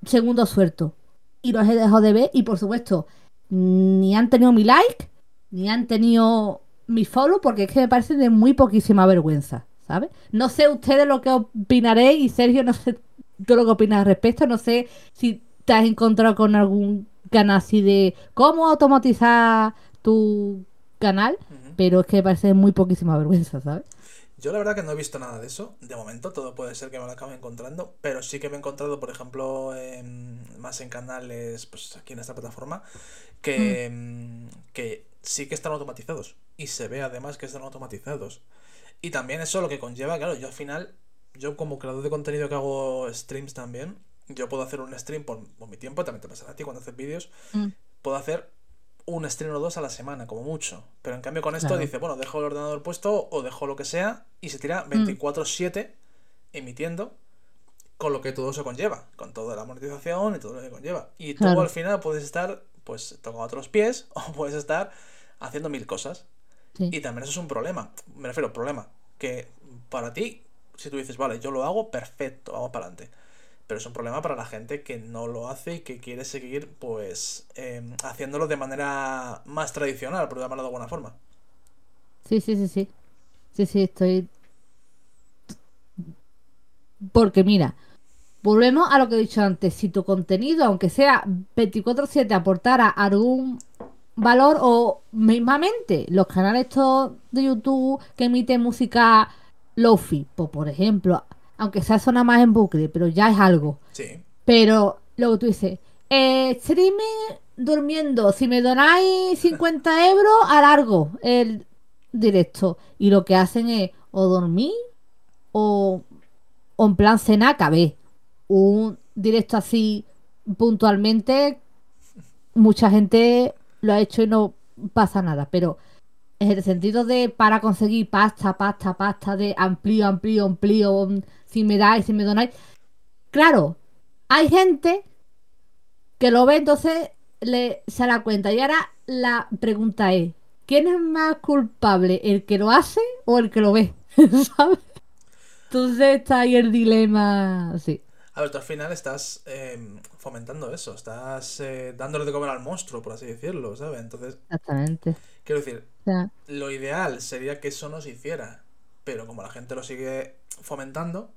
S2: segundo suelto. Y los he dejado de ver. Y por supuesto, ni han tenido mi like, ni han tenido mi follow, porque es que me parece de muy poquísima vergüenza. ¿Sabes? No sé ustedes lo que opinaréis. Y Sergio, no sé tú lo que opinas al respecto. No sé si te has encontrado con algún canal así de cómo automatizar tu canal. Pero es que me parece de muy poquísima vergüenza, ¿sabes?
S1: Yo la verdad que no he visto nada de eso. De momento todo puede ser que me lo acabe encontrando. Pero sí que me he encontrado, por ejemplo, más en canales, pues aquí en esta plataforma, que, mm. que sí que están automatizados. Y se ve además que están automatizados. Y también eso lo que conlleva, claro, yo al final, yo como creador de contenido que hago streams también, yo puedo hacer un stream por, mi tiempo, también te pasará a ti cuando haces vídeos, mm. puedo hacer un estreno o dos a la semana, como mucho. Pero en cambio con esto dice, bueno, dejo el ordenador puesto o dejo lo que sea y se tira 24/7 mm. emitiendo con lo que todo se conlleva, con toda la monetización y todo lo que conlleva. Y tú al final puedes estar, pues, tocando otros pies o puedes estar haciendo mil cosas. Y también eso es un problema. Me refiero, problema. Que para ti, si tú dices, vale, yo lo hago, perfecto, vamos para adelante pero es un problema para la gente que no lo hace y que quiere seguir pues em, haciéndolo de manera más tradicional, por llamarlo de alguna forma.
S2: Sí, sí, sí, sí. Sí, sí, estoy... Porque mira, volvemos a lo que he dicho antes, si tu contenido, aunque sea 24/7, aportara algún valor o mismamente los canales estos de YouTube que emiten música lofi, pues por ejemplo, aunque sea zona más en bucle, pero ya es algo.
S1: Sí.
S2: Pero luego tú dices, eh, streaming durmiendo, si me donáis 50 euros, alargo el directo. Y lo que hacen es o dormir o, o en plan cena cabé. Un directo así puntualmente, mucha gente lo ha hecho y no pasa nada, pero en el sentido de para conseguir pasta, pasta, pasta, de amplío, amplío, amplío, si me dais, si me donáis. Claro, hay gente que lo ve, entonces le se da cuenta. Y ahora la pregunta es: ¿quién es más culpable? ¿El que lo hace o el que lo ve? ¿Sabes? Entonces está ahí el dilema. Sí.
S1: A ver, tú al final estás em, fomentando eso, estás eh, dándole de comer al monstruo, por así decirlo, ¿sabes? Entonces.
S2: Exactamente.
S1: Quiero decir, lo ideal sería que eso no se hiciera, pero como la gente lo sigue fomentando,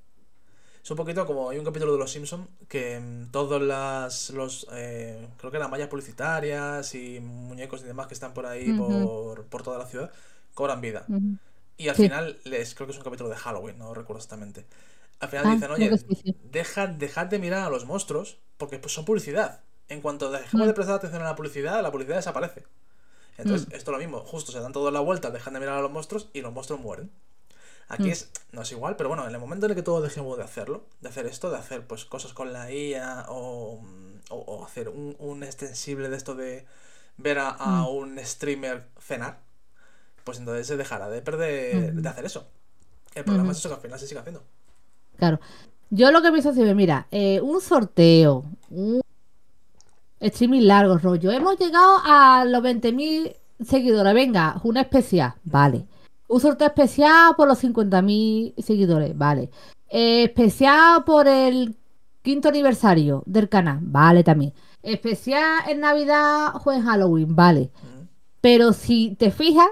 S1: es un poquito como hay un capítulo de Los Simpsons que mm, todos las, los, eh, creo que eran mallas publicitarias y muñecos y demás que están por ahí, por, por, toda la ciudad, cobran vida. Y al final, les, creo que es un capítulo de Halloween, no recuerdo exactamente. Al final ah, dicen, oye, dejad, dejad, de mirar a los monstruos porque pues, son publicidad. En cuanto dejemos de mm. prestar atención a la publicidad, la publicidad desaparece. Entonces, mm. esto es lo mismo, justo se dan toda la vuelta, dejan de mirar a los monstruos y los monstruos mueren. Aquí mm. es, no es igual, pero bueno, en el momento en el que todos dejemos de hacerlo, de hacer esto, de hacer pues cosas con la IA o, o, hacer un, un, extensible de esto de ver a, mm. un streamer cenar, pues entonces se dejará de perder, de hacer eso. El problema es eso que al final se sigue haciendo.
S2: Claro. Yo lo que pienso es, mira, eh, un sorteo, un streaming largo, rollo. Hemos llegado a los 20.000 seguidores. Venga, una especial. Vale. Un sorteo especial por los 50.000 seguidores. Vale. especial por el quinto aniversario del canal. Vale, también. Especial en Navidad o en Halloween. Vale. Pero si te fijas,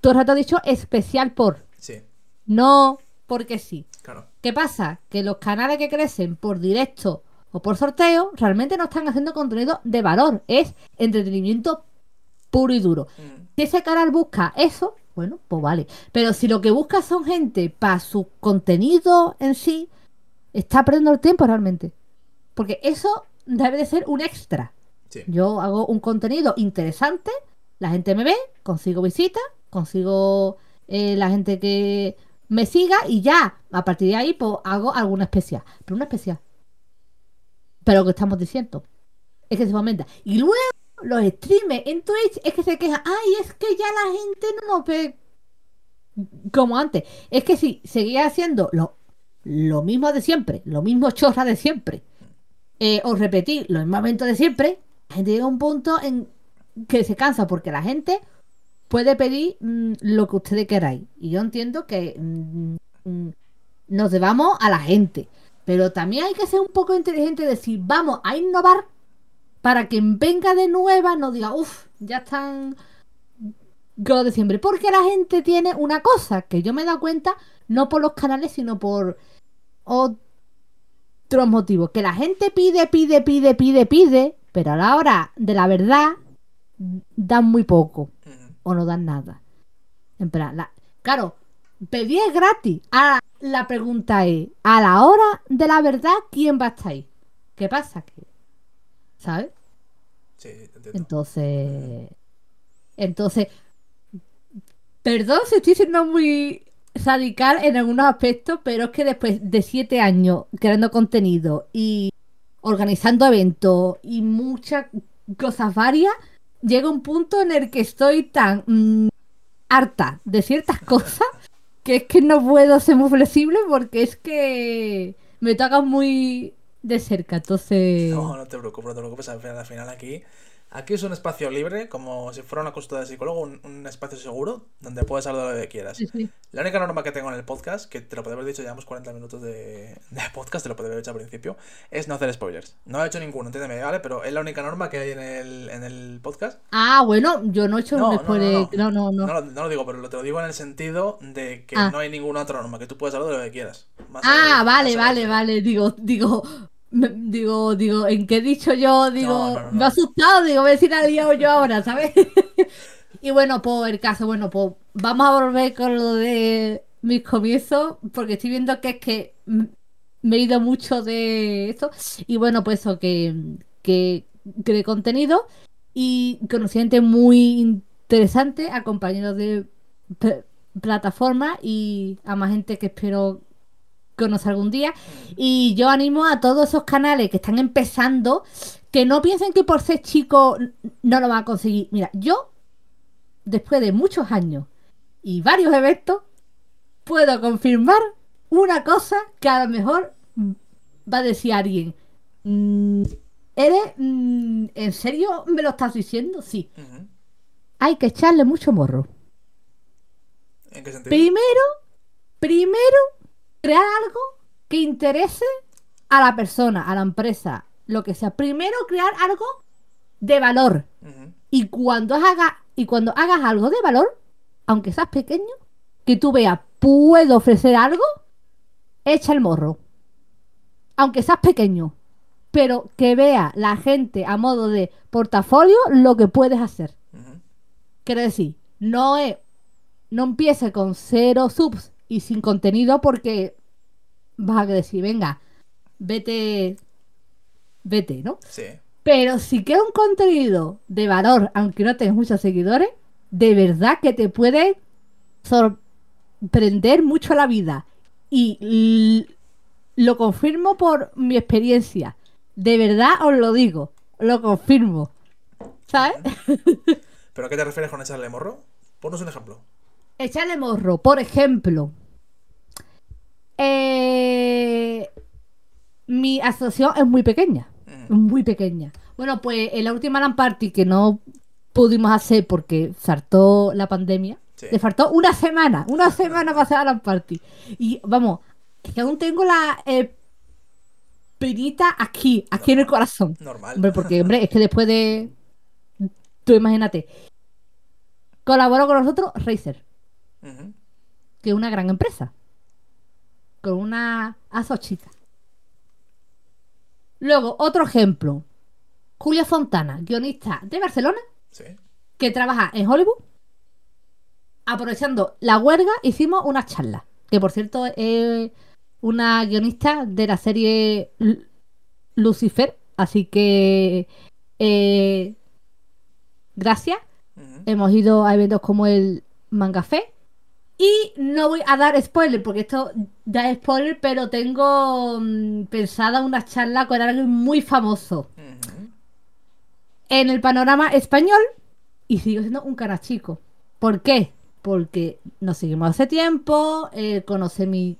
S2: todo el rato has dicho especial por.
S1: Sí.
S2: No porque sí. ¿Qué pasa? Que los canales que crecen por directo o por sorteo, realmente no están haciendo contenido de valor, es entretenimiento puro y duro. Mm. Si ese canal busca eso, bueno, pues vale. Pero si lo que busca son gente para su contenido en sí, está perdiendo el tiempo realmente. Porque eso debe de ser un extra. Yo hago un contenido interesante, la gente me ve, consigo visitas, consigo eh, la gente que me siga y ya, a partir de ahí, pues hago alguna especial. Pero una especial pero lo que estamos diciendo es que se fomenta. Y luego los streamers en Twitch es que se quejan, ay, es que ya la gente no nos ve como antes. Es que si seguía haciendo lo, lo mismo de siempre, lo mismo chorra de siempre, eh, o repetir los mismos eventos de siempre, la gente llega a un punto en que se cansa porque la gente puede pedir mm, lo que ustedes queráis. Y yo entiendo que mm, mm, nos debamos a la gente. Pero también hay que ser un poco inteligente y decir, vamos a innovar para que venga de nueva no diga, uff, ya están lo de siempre. Porque la gente tiene una cosa que yo me he dado cuenta, no por los canales, sino por otros motivos. Que la gente pide, pide, pide, pide, pide, pero a la hora de la verdad dan muy poco o no dan nada. En plan, la... claro, pedir es gratis. Ahora, la pregunta es, a la hora de la verdad, ¿quién va a estar ahí? ¿Qué pasa? ¿Sabes?
S1: Sí, entiendo.
S2: Entonces... Entonces... Perdón si estoy siendo muy radical en algunos aspectos, pero es que después de siete años creando contenido y organizando eventos y muchas cosas varias, llega un punto en el que estoy tan mm, harta de ciertas cosas que es que no puedo ser muy flexible porque es que me toca muy de cerca, entonces...
S1: No, no te preocupes, no te preocupes, al final, al final aquí Aquí es un espacio libre, como si fuera una consulta de psicólogo, un, espacio seguro, donde puedes hablar de lo que quieras. La única norma que tengo en el podcast, que te lo puede haber dicho, llevamos 40 minutos de, podcast, te lo puede haber dicho al principio, es no hacer spoilers. No he hecho ninguno, entiéndeme, ¿vale? Pero es la única norma que hay en el, en el podcast.
S2: Ah, bueno, yo no he hecho
S1: no,
S2: spoilers. No no
S1: no, no, no, lo digo, pero te lo digo en el sentido de que ah. no hay ninguna otra norma, que tú puedes hablar de lo que quieras.
S2: ah, vale, vale, vale. Digo, digo, digo, digo, ¿en qué he dicho yo? Digo, me ha asustado, digo, a ver si la he liado yo ahora, ¿sabes? y bueno, pues el caso, bueno, pues vamos a volver con lo de mis comienzos, porque estoy viendo que es que me he ido mucho de esto. Y bueno, pues eso, que, que creé contenido y conocí gente muy interesante a compañeros de plataforma y a más gente que espero conocer algún día. Y yo animo a todos esos canales que están empezando que no piensen que por ser chico no lo van a conseguir. Mira, yo, después de muchos años y varios eventos, puedo confirmar una cosa que a lo mejor va a decir alguien. Mm, ¿Eres. Mm, ¿En serio me lo estás diciendo? Sí. Hay que echarle mucho morro.
S1: ¿En qué sentido?
S2: Primero, primero crear algo que interese a la persona, a la empresa, lo que sea. Primero crear algo de valor. Y cuando hagas y cuando hagas algo de valor, aunque seas pequeño, que tú veas, puedo ofrecer algo, echa el morro. Aunque seas pequeño, pero que vea la gente a modo de portafolio lo que puedes hacer. Quiero decir, no es no empiece con cero subs y sin contenido porque vas a decir, venga, vete, vete, ¿no?
S1: Sí.
S2: Pero si queda un contenido de valor, aunque no tengas muchos seguidores, de verdad que te puede sorprender mucho la vida. Y lo confirmo por mi experiencia. De verdad os lo digo, lo confirmo. ¿Sabes?
S1: ¿Pero a qué te refieres con echarle morro? Ponos un ejemplo.
S2: Echarle morro, por ejemplo. Eh, mi asociación es muy pequeña. Mm. Muy pequeña. Bueno, pues en la última LAN party que no pudimos hacer porque saltó la pandemia, le faltó una semana, una semana para hacer la LAN party. Y vamos, es que aún tengo la eh, aquí, aquí en el corazón.
S1: Normal.
S2: Hombre, porque, hombre, es que después de. Tú imagínate. Colaboró con nosotros Razer que una gran empresa, con una azochita. Luego, otro ejemplo. Julia Fontana, guionista de Barcelona, que trabaja en Hollywood. Aprovechando la huelga, hicimos una charla. Que por cierto es una guionista de la serie Lucifer. Así que. Eh, gracias. Hemos ido a eventos como el Mangafé y no voy a dar spoiler, porque esto da spoiler, pero tengo mm, pensada una charla con alguien muy famoso. En el panorama español, y sigo siendo un cara chico. ¿Por qué? Porque nos seguimos hace tiempo, eh, conoce mi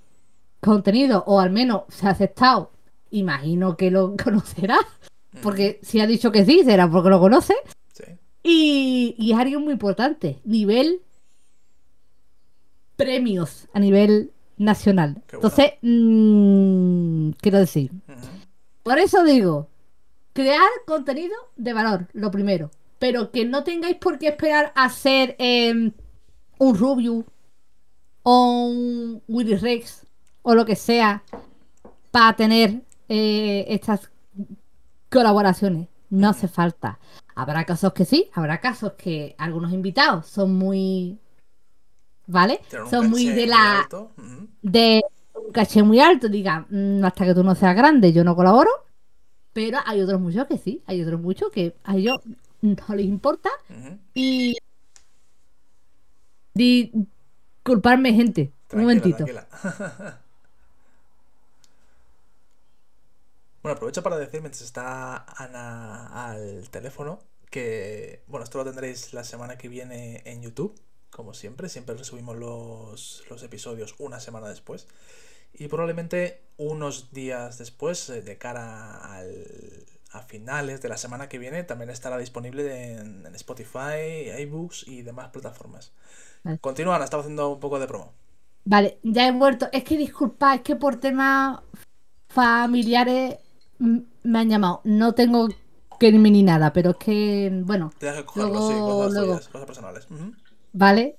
S2: contenido, o al menos se ha aceptado. Imagino que lo conocerá. Porque si ha dicho que sí, será porque lo conoce. Y, y es alguien muy importante. Nivel premios a nivel nacional.
S1: Qué.
S2: Entonces, mm, quiero decir, por eso digo, crear contenido de valor, lo primero. Pero que no tengáis por qué esperar a ser em, un Rubius o un Willy Rex o lo que sea para tener eh, estas colaboraciones. No hace falta. Habrá casos que sí, habrá casos que algunos invitados son muy... ¿Vale? Son muy de la de un caché muy alto, diga, "Mm, hasta que tú no seas grande, yo no colaboro. Pero hay otros muchos que sí, hay otros muchos que a ellos no les importa. Y. Disculparme, gente. un momentito.
S1: tranquila. bueno, aprovecho para decir mientras está Ana al teléfono que, bueno, esto lo tendréis la semana que viene en YouTube, como siempre, siempre subimos los, los episodios una semana después. Y probablemente unos días después, eh, de cara al, a finales de la semana que viene, también estará disponible en, en Spotify, iBooks y demás plataformas.
S2: Vale.
S1: Continúa, Ana, estaba haciendo un poco de promo.
S2: Vale, ya he vuelto. Es que disculpa, es que por temas familiares me han llamado. No tengo que irme ni nada, pero es que, bueno,
S1: Tienes que cogerlo,
S2: Luego-
S1: sí, cosas
S2: luego.
S1: tuyas, cosas personales.
S2: ¿Vale?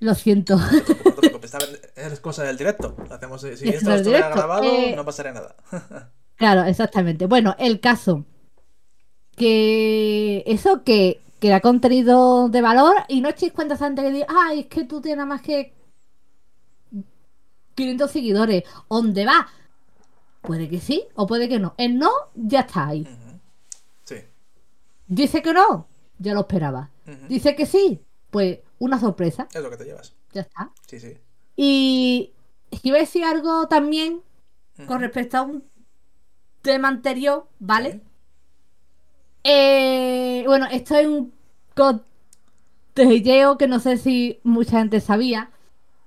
S2: Lo siento.
S1: No te preocupes, no Es cosa del directo. Lo hacemos, si si
S2: Es
S1: esto
S2: del
S1: estuviera grabado,
S2: eh.
S1: no pasaría nada.
S2: Claro, exactamente. Bueno, el caso. Que eso que, que da contenido de valor y no echéis cuentas antes que diga, ay, es que tú tienes más que 500 seguidores. ¿Dónde va? Puede que sí o puede que no. El no, ya está ahí.
S1: Sí.
S2: Dice que no, ya lo esperaba. Dice que sí, pues una sorpresa,
S1: Es lo que te llevas.
S2: ya está.
S1: Sí, sí.
S2: Y es que iba a decir algo también con respecto a un tema anterior, ¿vale?
S1: Sí.
S2: Eh, bueno, esto es un cotilleo que no sé si mucha gente sabía,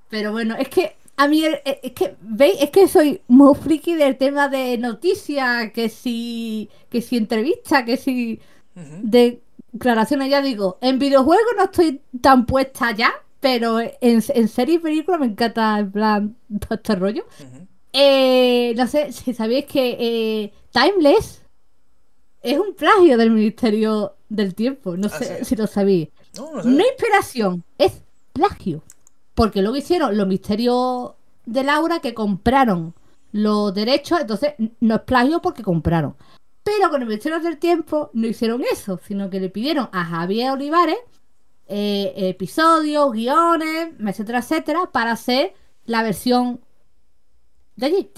S2: pero bueno, es que a mí, eh, es que, ¿veis? Es que soy muy friki del tema de noticias, que si, que si entrevista, que si
S1: Ujú.
S2: Declaraciones, ya digo, en videojuegos no estoy tan puesta ya, pero en, en series y películas me encanta, en plan, todo este rollo. Eh, no sé si sabéis que eh, Timeless es un plagio del Ministerio del Tiempo. No
S1: Ah,
S2: sé
S1: ¿sí?
S2: si lo sabéis.
S1: No, no sé.
S2: No inspiración, es plagio. Porque luego hicieron los misterios de Laura que compraron los derechos, entonces no es plagio porque compraron. Pero con el Ministerio del Tiempo no hicieron eso, sino que le pidieron a Javier Olivares eh, episodios, guiones, etcétera, etcétera, para hacer la versión de allí.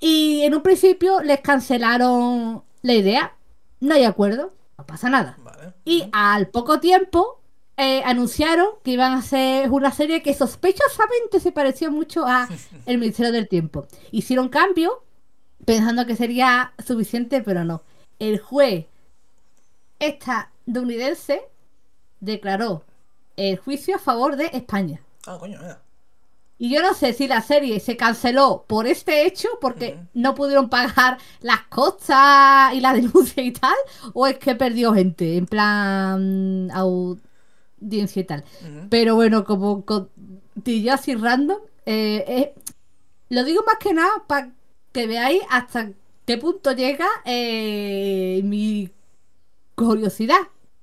S2: Y en un principio les cancelaron la idea. No hay acuerdo, no pasa nada.
S1: Vale.
S2: Y al poco tiempo eh, anunciaron que iban a hacer una serie que sospechosamente se parecía mucho a El Ministerio del Tiempo. Hicieron cambio pensando que sería suficiente, pero no. El juez estadounidense declaró el juicio a favor de España.
S1: Ah, coño, mira.
S2: Y yo no sé si la serie se canceló por este hecho, porque no pudieron pagar las costas y la denuncia y tal, o es que perdió gente, en plan audiencia y tal. Pero bueno, como con yo así random, eh, eh, lo digo más que nada para que veáis hasta qué punto llega eh, mi curiosidad.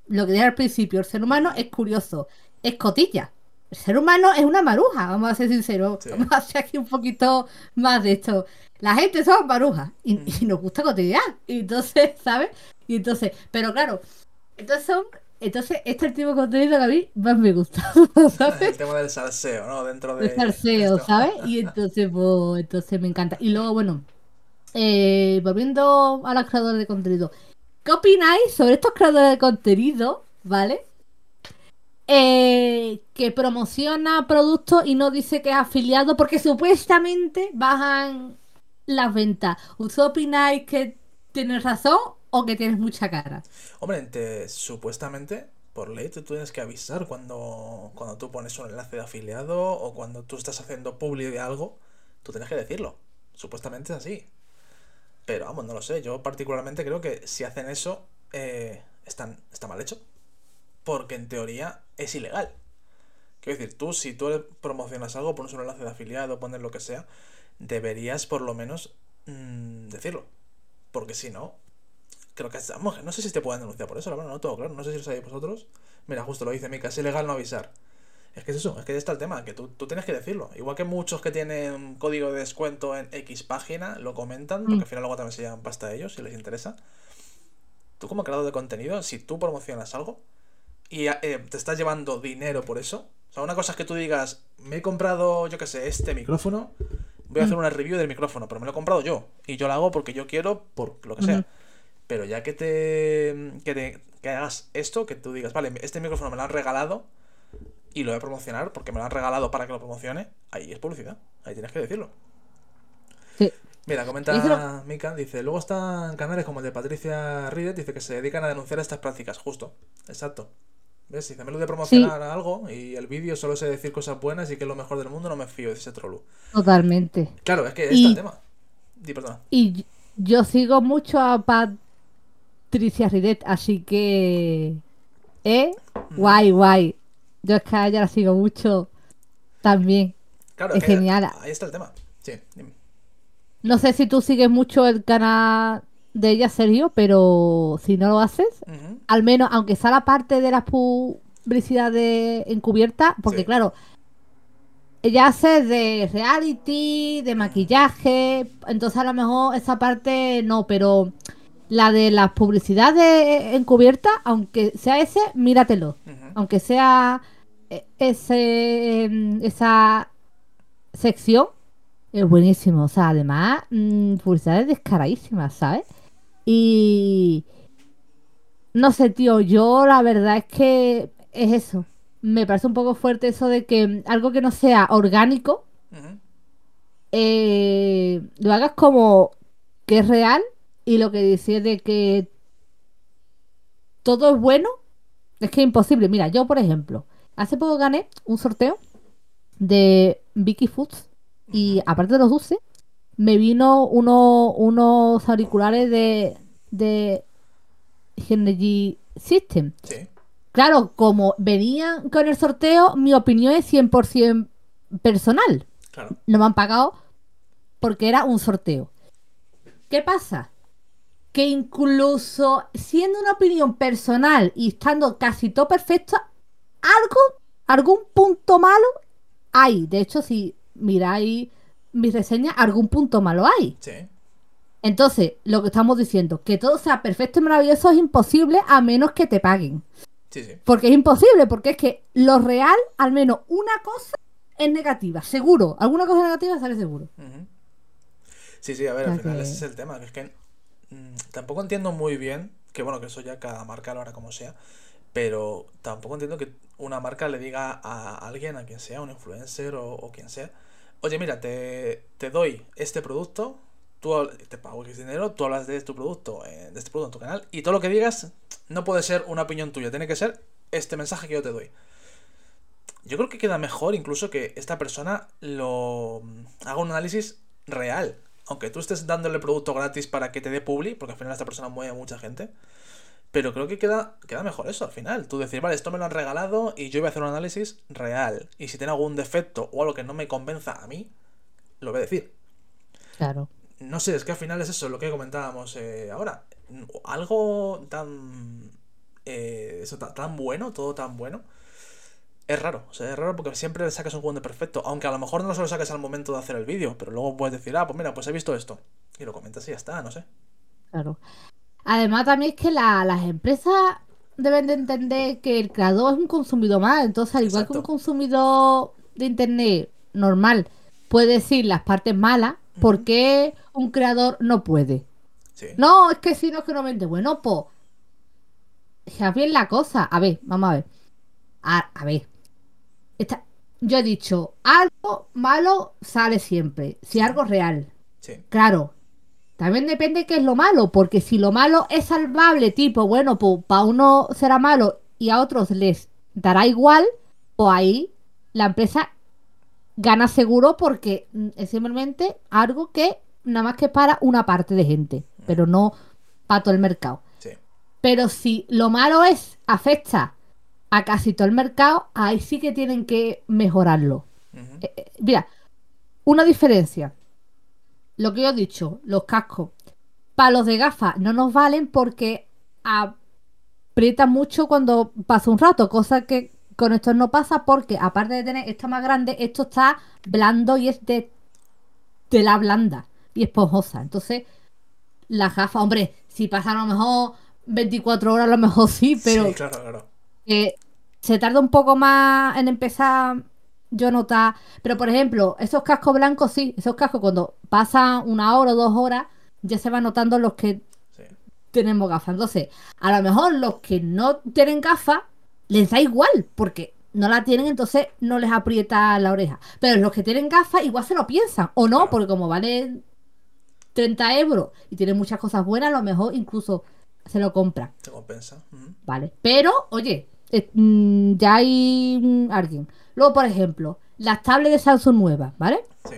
S2: Lo que dije al principio, el ser humano es curioso, es cotilla. El ser humano es una maruja, vamos a ser sinceros.
S1: Sí.
S2: Vamos a hacer aquí un poquito más de esto. La gente somos marujas y, y nos gusta cotidiar. Y entonces, ¿sabes? Y entonces, pero claro, entonces son, entonces este es el tipo de contenido que a mí más me gusta, ¿sabes?
S1: El tema del salseo, ¿no? Dentro de.
S2: de salseo,
S1: esto.
S2: ¿sabes? Y entonces, pues, entonces me encanta. Y luego, bueno, eh, volviendo a los creadores de contenido, ¿qué opináis sobre estos creadores de contenido, ¿vale? Eh, que promociona productos y no dice que es afiliado porque supuestamente bajan las ventas. ¿Usted opináis que tienes razón o que tienes mucha cara?
S1: Hombre, te- supuestamente, por ley, tú tienes que avisar cuando, cuando tú pones un enlace de afiliado o cuando tú estás haciendo publi de algo, tú tienes que decirlo. Supuestamente es así. Pero vamos, no lo sé. Yo particularmente creo que si hacen eso, eh, están, está mal hecho. Porque en teoría es ilegal. Quiero decir, tú si tú promocionas algo, pones un enlace de afiliado, pones lo que sea, deberías por lo menos mm, decirlo. Porque si no, creo que vamos, no sé si te pueden denunciar por eso, la verdad, no todo claro, no sé si lo sabéis vosotros. Mira, justo lo dice Mika, es ilegal no avisar. Es que es eso, es que ya está el tema, que tú, tú tienes que decirlo. Igual que muchos que tienen código de descuento en X página lo comentan, porque al final luego también se llevan pasta a ellos si les interesa. Tú como creador de contenido, si tú promocionas algo y eh, te estás llevando dinero por eso, o sea, una cosa es que tú digas, me he comprado, yo qué sé, este micrófono, voy a hacer una review del micrófono, pero me lo he comprado yo. Y yo lo hago porque yo quiero, por lo que sea. Pero ya que te, que te que hagas esto, que tú digas, vale, este micrófono me lo han regalado y lo voy a promocionar porque me lo han regalado para que lo promocione, ahí es publicidad. Ahí tienes que decirlo.
S2: Sí.
S1: Mira, comenta Mika, dice, luego están canales como el de Patricia Ridet, dice que se dedican a denunciar estas prácticas, justo. Exacto. ¿Ves? Dice, me lo de promocionar algo y el vídeo solo sé decir cosas buenas y que es lo mejor del mundo, no me fío de ese trolu.
S2: Totalmente.
S1: Claro, es que está el tema. Di, perdona.
S2: Y yo sigo mucho a Patricia Ridet, así que... ¿Eh? Guay, guay. Yo es que a ella la sigo mucho también.
S1: Claro,
S2: es genial.
S1: Ahí está el tema. Sí,
S2: No sé si tú sigues mucho el canal de ella, Sergio, pero si no lo haces, al menos, aunque sea la parte de las publicidades encubiertas, porque claro, ella hace de reality, de maquillaje, entonces a lo mejor esa parte no, pero la de las publicidades encubiertas, aunque sea ese, míratelo. Aunque sea e, ese, em, esa sección es buenísimo. O sea, además, mmm, publicidades descaradísimas, ¿sabes? Y. No sé, tío, yo la verdad es que es eso. Me parece un poco fuerte eso de que algo que no sea orgánico eh, lo hagas como que es real y lo que dice de que todo es bueno es que es imposible. Mira, yo por ejemplo, Hace poco gané un sorteo de Vicky Foods y aparte de los dulces, me vino uno, unos auriculares de, de Energy System.
S1: Sí.
S2: Claro, como venían con el sorteo, mi opinión es 100% personal.
S1: Claro.
S2: No me han pagado porque era un sorteo. ¿Qué pasa? Que incluso siendo una opinión personal y estando casi todo perfecto, algo, algún punto malo hay. De hecho, si miráis mis reseñas, algún punto malo hay.
S1: Sí.
S2: Entonces, lo que estamos diciendo, que todo sea perfecto y maravilloso es imposible a menos que te paguen.
S1: Sí, sí.
S2: Porque es imposible, porque es que lo real, al menos una cosa es negativa, seguro. Alguna cosa negativa sale seguro.
S1: Sí, sí, a ver, al final ese es el tema. Que es que tampoco entiendo muy bien, que bueno, que eso ya cada marca lo hará como sea, pero tampoco entiendo que una marca le diga a alguien, a quien sea, un influencer o, quien sea, oye, mira, te, doy este producto, tú te pago X dinero, tú hablas de tu producto, eh, de este producto en tu canal, y todo lo que digas no puede ser una opinión tuya, tiene que ser este mensaje que yo te doy. Yo creo que queda mejor incluso que esta persona lo haga un análisis real. Aunque tú estés dándole producto gratis para que te dé publi, porque al final esta persona mueve a mucha gente. Pero creo que queda, queda mejor eso al final. Tú decir, vale, esto me lo han regalado y yo voy a hacer un análisis real. Y si tiene algún defecto o algo que no me convenza a mí, lo voy a decir.
S2: Claro.
S1: No sé, es que al final es eso, lo que comentábamos eh, ahora. Algo tan. Eh, eso, tan, bueno, todo tan bueno. Es raro, o sea, es raro porque siempre le sacas un de perfecto. Aunque a lo mejor no se lo saques al momento de hacer el vídeo, pero luego puedes decir, ah, pues mira, pues he visto esto. Y lo comentas y ya está, no sé.
S2: Claro. Además, también es que las empresas deben de entender que el creador es un consumidor más. Entonces, al igual que un consumidor de internet normal puede decir las partes malas, ¿por qué un creador no puede? No, es que si no es que no vende. Bueno, pues. Ya bien la cosa. A ver, vamos a ver. A, ver. Yo he dicho, algo malo sale siempre. Si algo real.
S1: Sí.
S2: Claro, también depende qué es lo malo, porque si lo malo es salvable, tipo, bueno, pues para uno será malo y a otros les dará igual, pues ahí la empresa gana seguro porque es simplemente algo que nada más que para una parte de gente, pero no para todo el mercado. Pero si lo malo es, afecta a casi todo el mercado, ahí sí que tienen que mejorarlo. Eh, eh, mira, una diferencia. Lo que yo he dicho, los cascos. Para los de gafas no nos valen porque aprieta mucho cuando pasa un rato, cosa que con estos no pasa porque aparte de tener esto más grande, esto está blando y es de tela blanda y esponjosa. Entonces, las gafas, hombre, si pasan a lo mejor 24 horas, a lo mejor sí, pero
S1: Sí, claro, claro.
S2: Que se tarda un poco más en empezar yo notar. Pero por ejemplo, esos cascos blancos sí, esos cascos cuando pasan una hora o dos horas, ya se van notando los que
S1: Sí.
S2: tenemos gafas. Entonces, a lo mejor los que no tienen gafas, les da igual, porque no la tienen, entonces no les aprieta la oreja. Pero los que tienen gafas igual se lo piensan, o no, porque como vale 30 euros y tiene muchas cosas buenas, a lo mejor incluso se lo compran.
S1: Te compensa.
S2: Vale. Pero, oye, eh, mm, ya hay alguien. Luego, por ejemplo, las tablets de Samsung nuevas, ¿vale?
S1: Sí.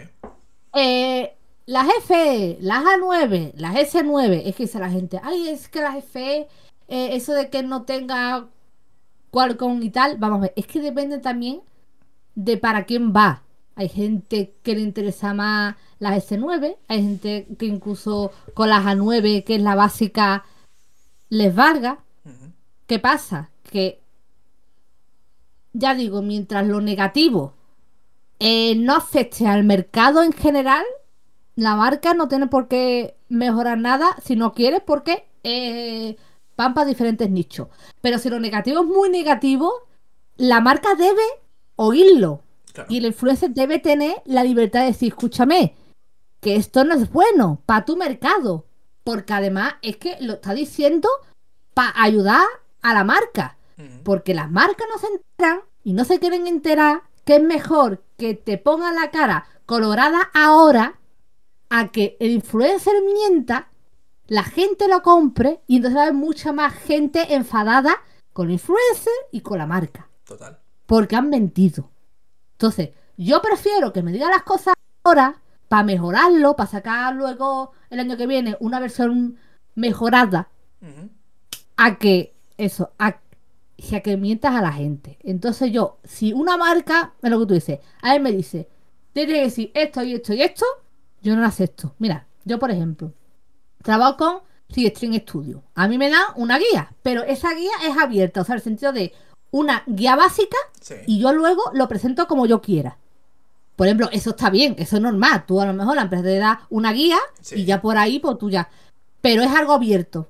S2: Eh, las FE, las A9, las S9, es que dice la gente, ay, es que las FE, eh, eso de que no tenga Qualcomm y tal, vamos a ver, es que depende también de para quién va. Hay gente que le interesa más las S9, hay gente que incluso con las A9, que es la básica, les valga. ¿Qué pasa? Que, ya digo, mientras lo negativo eh, no afecte al mercado en general, la marca no tiene por qué mejorar nada si no quiere porque eh, van para diferentes nichos. Pero si lo negativo es muy negativo, la marca debe oírlo.
S1: Claro.
S2: Y el influencer debe tener la libertad de decir, escúchame, que esto no es bueno para tu mercado. Porque además es que lo está diciendo para ayudar a la marca. Porque las marcas no se enteran y no se quieren enterar que es mejor que te pongan la cara colorada ahora a que el influencer mienta, la gente lo compre y entonces va a haber mucha más gente enfadada con el influencer y con la marca.
S1: Total.
S2: Porque han mentido. Entonces, yo prefiero que me digan las cosas ahora para mejorarlo, para sacar luego el año que viene una versión mejorada a que eso, a, a que mientas a la gente. Entonces yo, si una marca, es lo que tú dices, a él me dice, tiene que decir esto y esto y esto, yo no lo acepto. Mira, yo por ejemplo, trabajo con Stream Studio. A mí me dan una guía, pero esa guía es abierta, o sea, en el sentido de una guía básica
S1: Sí.
S2: y yo luego lo presento como yo quiera. Por ejemplo, eso está bien, eso es normal. Tú a lo mejor la empresa te da una guía
S1: Sí.
S2: y ya por ahí, pues tú ya. Pero es algo abierto.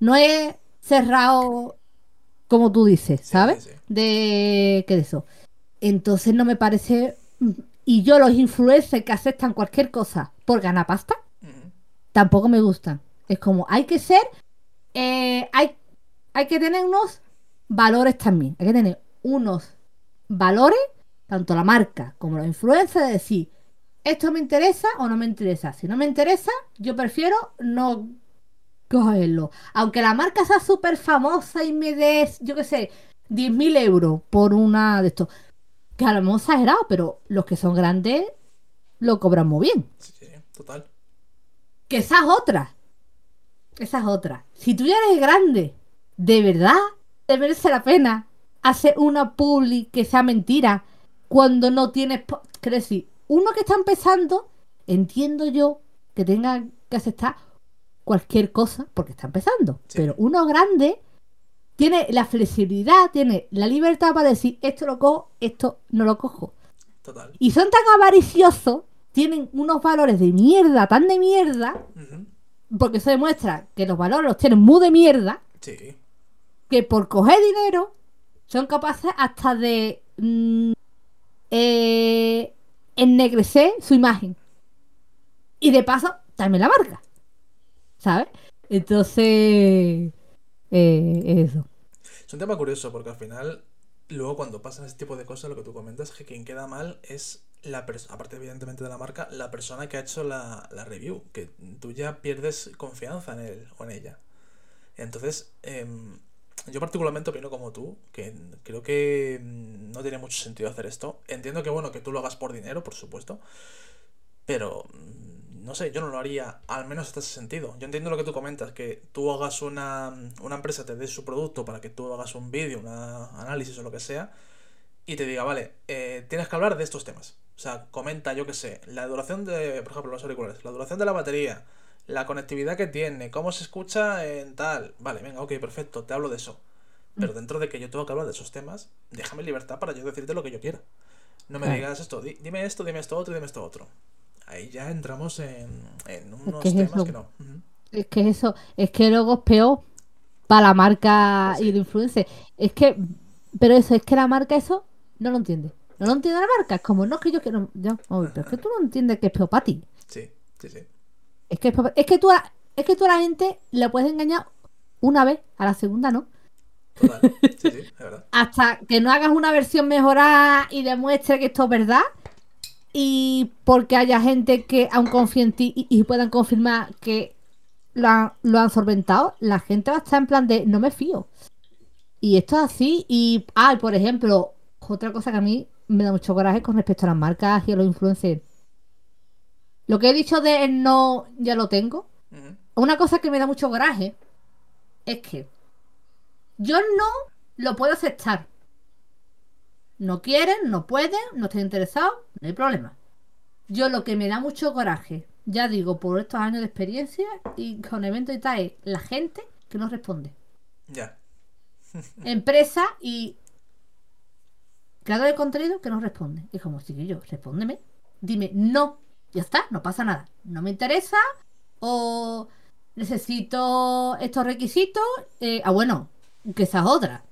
S2: No es cerrado como tú dices, ¿sabes?
S1: sí, sí.
S2: De que de eso. Entonces no me parece. Y yo los influencers que aceptan cualquier cosa por ganar pasta, tampoco me gustan. Es como, hay que ser. eh, hay, hay que tener unos valores también. Hay que tener unos valores, tanto la marca como los influencers, de decir, esto me interesa o no me interesa. Si no me interesa, yo prefiero no cogerlo. Aunque la marca sea súper famosa y me des, yo qué sé, 10.000 euros por una de estos. Que a lo mejor exagerado, pero los que son grandes lo cobran muy bien.
S1: Sí, sí, total.
S2: Que esa es otra. Esa es otra. Si tú ya eres grande, ¿de verdad te merece la pena hacer una publi que sea mentira cuando no tienes... Quiero decir, uno que está empezando, entiendo yo que tenga que aceptar cualquier cosa porque está empezando.
S1: Sí.
S2: Pero uno grande tiene la flexibilidad, tiene la libertad para decir esto lo cojo, esto no lo cojo.
S1: Total.
S2: Y son tan avariciosos, tienen unos valores de mierda, tan de mierda, porque eso demuestra que los valores los tienen muy de mierda,
S1: Sí.
S2: que por coger dinero son capaces hasta de mm, eh, ennegrecer su imagen. Y de paso, también la marca. ¿Sabes? Entonces, eh, eso.
S1: Es un tema curioso porque al final, luego cuando pasan ese tipo de cosas, lo que tú comentas, que quien queda mal es la persona, aparte evidentemente de la marca, la persona que ha hecho la, la review, que tú ya pierdes confianza en él o en ella. Entonces, em, yo particularmente opino como tú, que creo que mm, no tiene mucho sentido hacer esto. Entiendo que bueno, que tú lo hagas por dinero, por supuesto, pero mm, no sé, yo no lo haría, al menos hasta ese sentido. Yo entiendo lo que tú comentas, que tú hagas una, una empresa, te dé su producto para que tú hagas un vídeo, un análisis o lo que sea, y te diga, vale, eh, tienes que hablar de estos temas. O sea, comenta, yo qué sé, la duración de, por ejemplo, los auriculares, la duración de la batería, la conectividad que tiene, cómo se escucha en tal. Vale, venga, ok, perfecto, te hablo de eso. Pero mm. dentro de que yo tengo que hablar de esos temas, déjame libertad para yo decirte lo que yo quiera. No me digas esto, dime esto, dime esto otro dime esto otro. Ahí ya entramos en, unos temas que no.
S2: Es que eso, es que luego es peor para la marca pues y el influencer. Es que, pero eso, es que la marca eso no lo entiende. No lo entiende la marca. Es como, no es que yo quiero. Yo, pero es que tú no entiendes que es peor para ti.
S1: Sí, sí, sí.
S2: Es que, es que tú a, es que tú a la gente le puedes engañar una vez, a la segunda no. Hasta que no hagas una versión mejorada y demuestre que esto es verdad. Y porque haya gente que aún confíe en ti y, puedan confirmar que lo han, lo han solventado, la gente va a estar en plan de no me fío. Y esto es así. Y, ah, por ejemplo, otra cosa que a mí me da mucho coraje con respecto a las marcas y a los influencers. Lo que he dicho de no, ya lo tengo. Una cosa que me da mucho coraje es que yo no lo puedo aceptar. No quieren, no pueden, no estoy interesado, no hay problema. Yo lo que me da mucho coraje, ya digo, por estos años de experiencia y con eventos y tal, es la gente que no responde.
S1: Ya.
S2: Empresa y creador de contenido que no responde. Y como, yo, respóndeme. Dime, no, ya está, no pasa nada. No me interesa o necesito estos requisitos. Eh, ah, bueno, que esa es otra.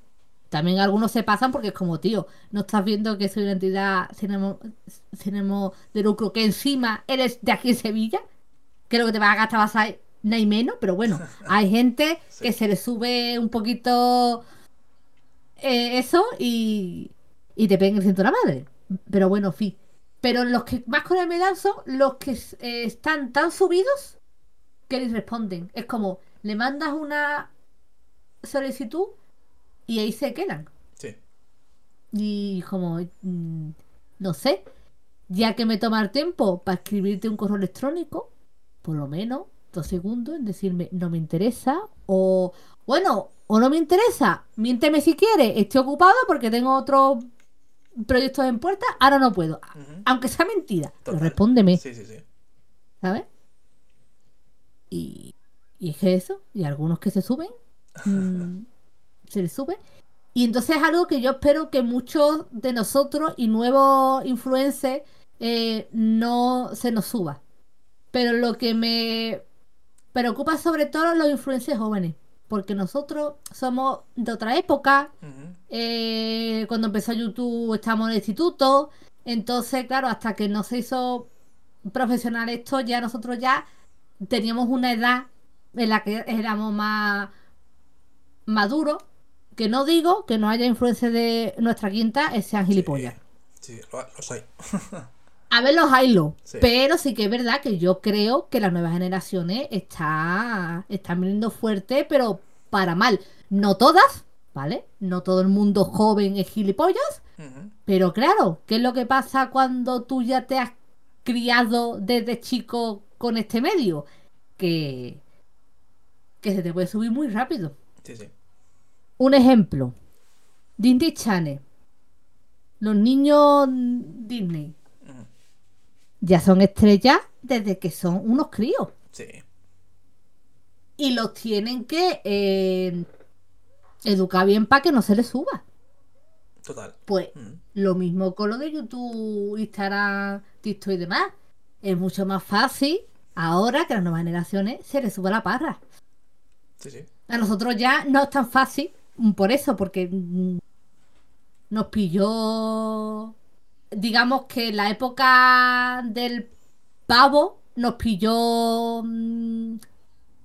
S2: También algunos se pasan porque es como, tío, no estás viendo que soy una entidad cinema, de lucro que encima eres de aquí en Sevilla. Que lo que te vas a gastar vas a no hay menos, pero bueno, hay gente que se le sube un poquito eh, eso y, y te peguen el ciento la madre. Pero bueno, fin. Pero los que más con el me dan son los que eh, están tan subidos que les responden. Es como, le mandas una solicitud y ahí se quedan.
S1: Sí.
S2: Y como, mm, no sé, ya que me toma el tiempo para escribirte un correo electrónico, por lo menos dos segundos en decirme no me interesa o, bueno, o no me interesa, miénteme si quieres, estoy ocupado porque tengo otros proyectos en puerta, ahora no puedo. Aunque sea mentira, pero respóndeme.
S1: Sí, sí, sí.
S2: ¿Sabes? Y, y es que eso, y algunos que se suben Mm, se le sube. Y entonces es algo que yo espero que muchos de nosotros y nuevos influencers eh, no se nos suba. Pero lo que me preocupa sobre todo los influencers jóvenes. Porque nosotros somos de otra época. Eh, cuando empezó YouTube estábamos en el instituto. Entonces, claro, hasta que no se hizo profesional esto, ya nosotros ya teníamos una edad en la que éramos más maduro, que no digo que no haya influencia de nuestra quinta, sean gilipollas.
S1: Sí, los hay.
S2: A ver, los hay, lo. Pero sí que es verdad que yo creo que las nuevas generaciones está, están viniendo fuerte, pero para mal. No todas, ¿vale? No todo el mundo joven es gilipollas. Pero claro, ¿qué es lo que pasa cuando tú ya te has criado desde chico con este medio? Que, que se te puede subir muy rápido. Un ejemplo. Disney Channel. Los niños Disney. Ya son estrellas desde que son unos críos.
S1: Sí.
S2: Y los tienen que eh, educar bien para que no se les suba.
S1: Total.
S2: Pues lo mismo con lo de YouTube, Instagram, TikTok y demás. Es mucho más fácil ahora que a las nuevas generaciones se les suba la parra.
S1: Sí, sí.
S2: A nosotros ya no es tan fácil mm, por eso, porque mm, nos pilló, digamos que la época del pavo nos pilló mm,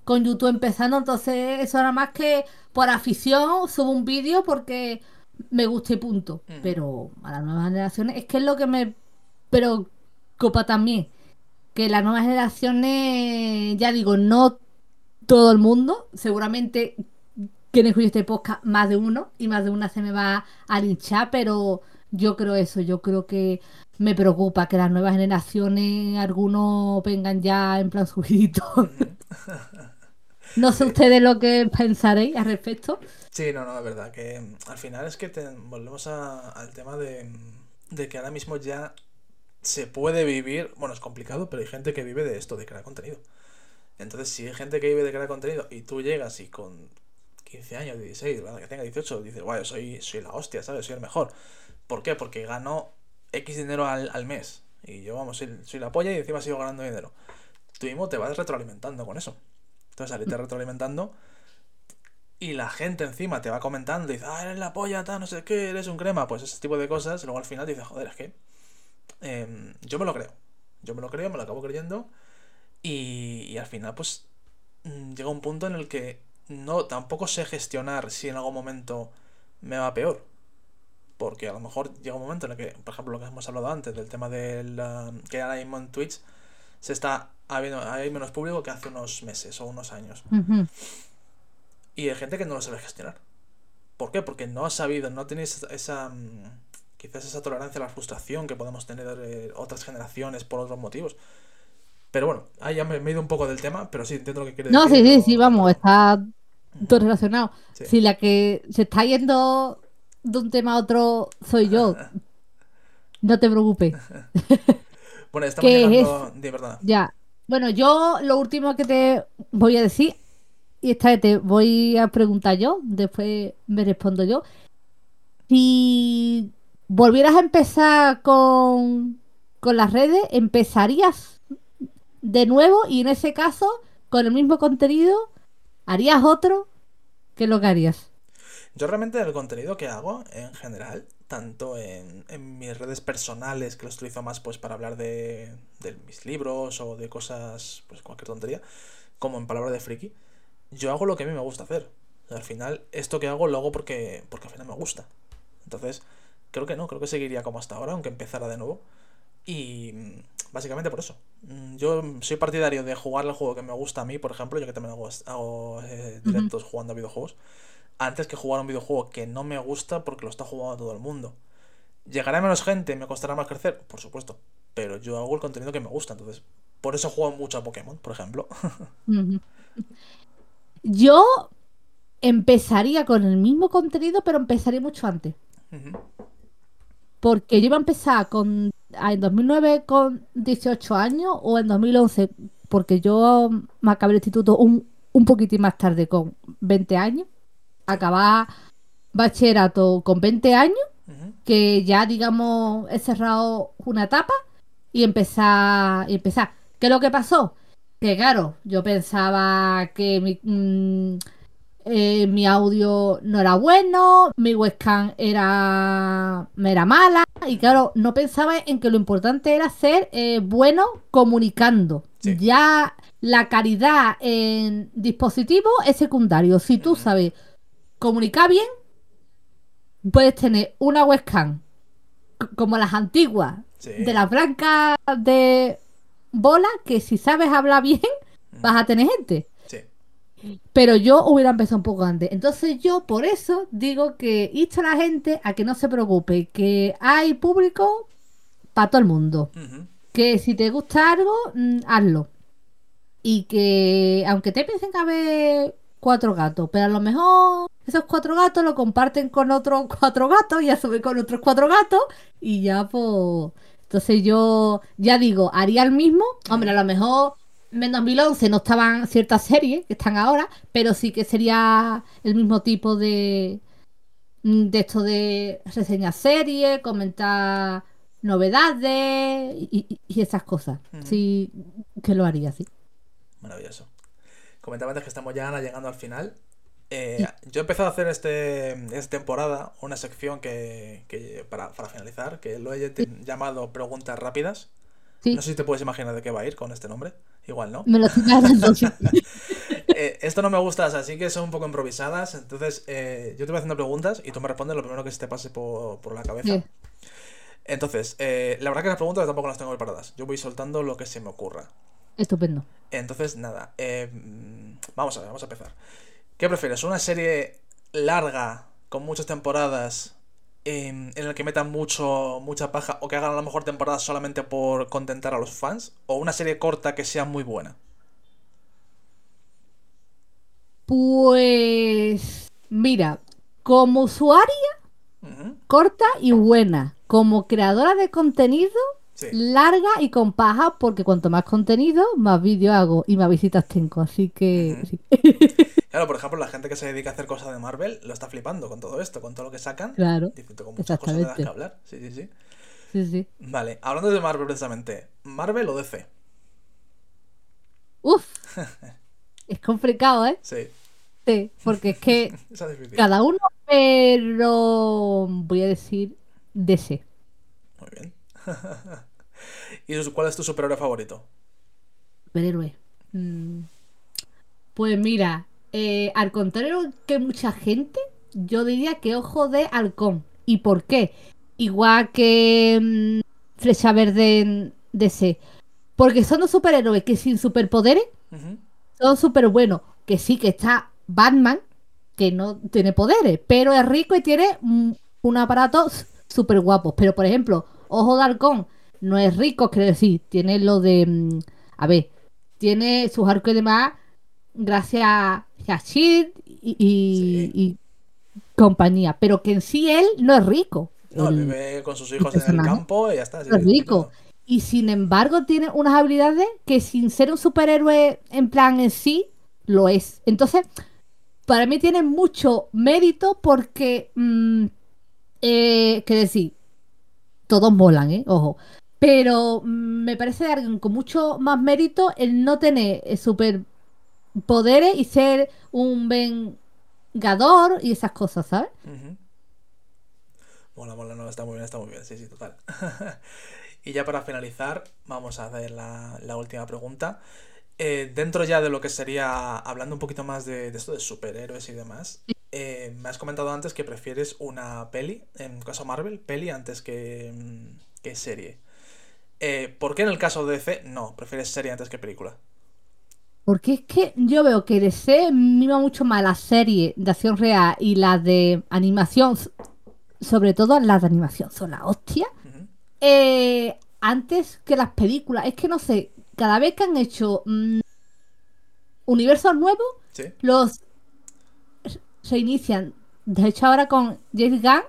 S2: con YouTube empezando, entonces eso era más que por afición, subo un vídeo porque me gusta y punto. Pero a las nuevas generaciones, es que es lo que me preocupa también, que las nuevas generaciones, ya digo, no todo el mundo. Seguramente quien escuche este podcast, más de uno, y más de una se me va a linchar, pero yo creo eso, yo creo que me preocupa que las nuevas generaciones, algunos vengan ya en plan subidito. no sé ustedes lo que pensaréis al respecto.
S1: Sí, no, no, es verdad, que mm, al final es que volvemos al tema de, de que ahora mismo ya se puede vivir, bueno, es complicado, pero hay gente que vive de esto, de crear contenido. Entonces, si hay gente que vive de crear contenido y tú llegas y con 15 años, 16, que tenga 18, dices, guay, soy, soy la hostia, ¿sabes? Soy el mejor. ¿Por qué? Porque gano X dinero al, mes. Y yo, vamos, soy, la polla y encima sigo ganando dinero. Tú mismo te vas retroalimentando con eso. Entonces, salirte retroalimentando y la gente encima te va comentando y dice, ah, eres la polla, tal, no sé qué, eres un crema. Pues ese tipo de cosas. luego al final dices, joder, es que em, yo me lo creo. Yo me lo creo, me lo acabo creyendo. Y, y al final, pues, mm, llega un punto en el que no, tampoco sé gestionar si en algún momento me va peor. Porque a lo mejor llega un momento en el que, por ejemplo, lo que hemos hablado antes, del tema del que ahora mismo en Twitch se está habiendo, hay menos público que hace unos meses o unos años. Y hay gente que no lo sabe gestionar. ¿Por qué? Porque no ha sabido, no tenéis esa, mm, quizás esa tolerancia a la frustración que podemos tener eh, otras generaciones por otros motivos. Pero bueno, ahí ya me, he ido un poco del tema, pero sí entiendo lo que quiere
S2: decir.
S1: No, sí,
S2: sí, sí, vamos, está todo relacionado. Si la que se está yendo de un tema a otro soy yo, no te preocupes.
S1: bueno, estamos llegando... De verdad.
S2: Ya. Bueno, yo lo último que te voy a decir, y esta vez te voy a preguntar yo, después me respondo yo. Si volvieras a empezar con, con las redes, ¿empezarías de nuevo y en ese caso, con el mismo contenido, harías otro? ¿Qué es lo que harías?
S1: Yo realmente el contenido que hago en general, tanto en, mis redes personales, que los utilizo más pues para hablar de, de, mis libros o de cosas, pues cualquier tontería, como en palabra de friki, yo hago lo que a mí me gusta hacer. Al final, esto que hago lo hago porque, porque al final me gusta. Entonces, creo que no, creo que seguiría como hasta ahora, aunque empezara de nuevo. Y básicamente por eso. Mm, yo soy partidario de jugar el juego que me gusta a mí, por ejemplo, yo que también hago, eh, directos jugando a videojuegos, antes que jugar un videojuego que no me gusta porque lo está jugando todo el mundo. ¿Llegará menos gente? ¿Me costará más crecer? Por supuesto. Pero yo hago el contenido que me gusta, entonces. Por eso juego mucho a Pokémon, por ejemplo.
S2: Yo empezaría con el mismo contenido, pero empezaría mucho antes. Porque yo iba a empezar con en 2009 con 18 años o en 2011, porque yo me acabé el instituto un, un poquitín más tarde, con 20 años. Acabar bachillerato con 20 años, que ya, digamos, he cerrado una etapa y empezar. Y empezar. ¿Qué es lo que pasó? Que claro, yo pensaba que mi, mm, eh, mi audio no era bueno, mi webcam era, era mala y claro, no pensaba en que lo importante era ser eh, bueno comunicando. Ya la calidad en dispositivo es secundario. Si tú sabes comunicar bien, puedes tener una webcam como las antiguas de las blancas de bola que si sabes hablar bien, vas a tener gente. Pero yo hubiera empezado un poco antes. Entonces yo por eso digo que insto a la gente a que no se preocupe, que hay público para todo el mundo. Que si te gusta algo, mm, hazlo. Y que aunque te piensen que haber cuatro gatos, pero a lo mejor esos cuatro gatos lo comparten con otros cuatro gatos y a su con otros cuatro gatos y ya pues entonces yo ya digo, haría el mismo. Hombre, a lo mejor en 2011 no estaban ciertas series que están ahora, pero sí que sería el mismo tipo de de esto de reseñar series, comentar novedades y, esas cosas. Sí, que lo haría, sí.
S1: Maravilloso. Comentaba antes que estamos ya llegando al final. Eh, yo he empezado a hacer este, esta temporada una sección que, para, finalizar, que lo he llamado Preguntas Rápidas. No sé si te puedes imaginar de qué va a ir con este nombre. Igual, ¿no?
S2: Me lo
S1: eh, Esto no me gusta, así que son un poco improvisadas. Entonces, eh, yo te voy haciendo preguntas y tú me respondes lo primero que se te pase por, la cabeza. Entonces, la verdad que las preguntas tampoco las tengo preparadas. Yo voy soltando lo que se me ocurra.
S2: Estupendo.
S1: Entonces, nada. vamos a ver, vamos a empezar. ¿Qué prefieres? ¿Una serie larga, con muchas temporadas, em, en el que metan mucho, mucha paja o que hagan a lo mejor temporadas solamente por contentar a los fans? ¿O una serie corta que sea muy buena?
S2: Pues mira, como usuaria, corta y buena. Como creadora de contenido,
S1: Sí.
S2: larga y con paja, porque cuanto más contenido, más vídeo hago y más visitas tengo. Así que sí.
S1: Claro, por ejemplo, la gente que se dedica a hacer cosas de Marvel lo está flipando con todo esto, con todo lo que sacan.
S2: Claro,
S1: con muchas cosas de las que hablar. Sí, sí, sí.
S2: Sí, sí.
S1: Vale, hablando de Marvel precisamente, ¿Marvel o DC?
S2: Uf. Es complicado, ¿eh?
S1: Sí,
S2: Sí, porque es que
S1: es
S2: cada uno, pero voy a decir DC.
S1: Muy bien. ¿Y cuál es tu superhéroe favorito?
S2: Superhéroe. Mm, Pues mira, eh, al contrario que mucha gente, yo diría que Ojo de Halcón. ¿Y por qué? Igual que mm, Flecha Verde en DC. Porque son dos superhéroes que sin superpoderes son súper buenos. Que sí que está Batman, que no tiene poderes, pero es rico y tiene mm, un aparato súper guapo. Pero por ejemplo, Ojo de Halcón no es rico, quiero decir, tiene lo de. mm, A ver, tiene sus arcos y demás gracias a Y, y-
S1: Sí.
S2: y compañía. Pero que en sí él no es rico.
S1: No,
S2: El-
S1: vive con sus hijos en el campo y ya está.
S2: no es rico. Y sin embargo tiene unas habilidades que sin ser un superhéroe en plan en sí, lo es. Entonces, para mí tiene mucho mérito porque, mm, eh, que decir, todos molan, ¿eh? Ojo. Pero mm, me parece de alguien con mucho más mérito el no tener eh, superpoderes y ser un vengador y esas cosas, ¿sabes?
S1: Ujú. Mola, mola, no, está muy bien, está muy bien, sí, sí, total. y ya para finalizar, vamos a hacer la, la última pregunta. Eh, dentro ya de lo que sería, hablando un poquito más de, de esto de superhéroes y demás, eh, me has comentado antes que prefieres una peli, en caso Marvel, peli antes que, que serie. Eh, ¿Por qué en el caso de DC no? ¿Prefieres serie antes que película?
S2: Porque es que yo veo que DC mima mucho más la serie de acción real y la de animación, sobre todo las de animación, son la hostia. Eh, antes que las películas. Es que no sé, cada vez que han hecho mm, universos nuevos,
S1: ¿Sí?
S2: los se inician. De hecho, ahora con James Gunn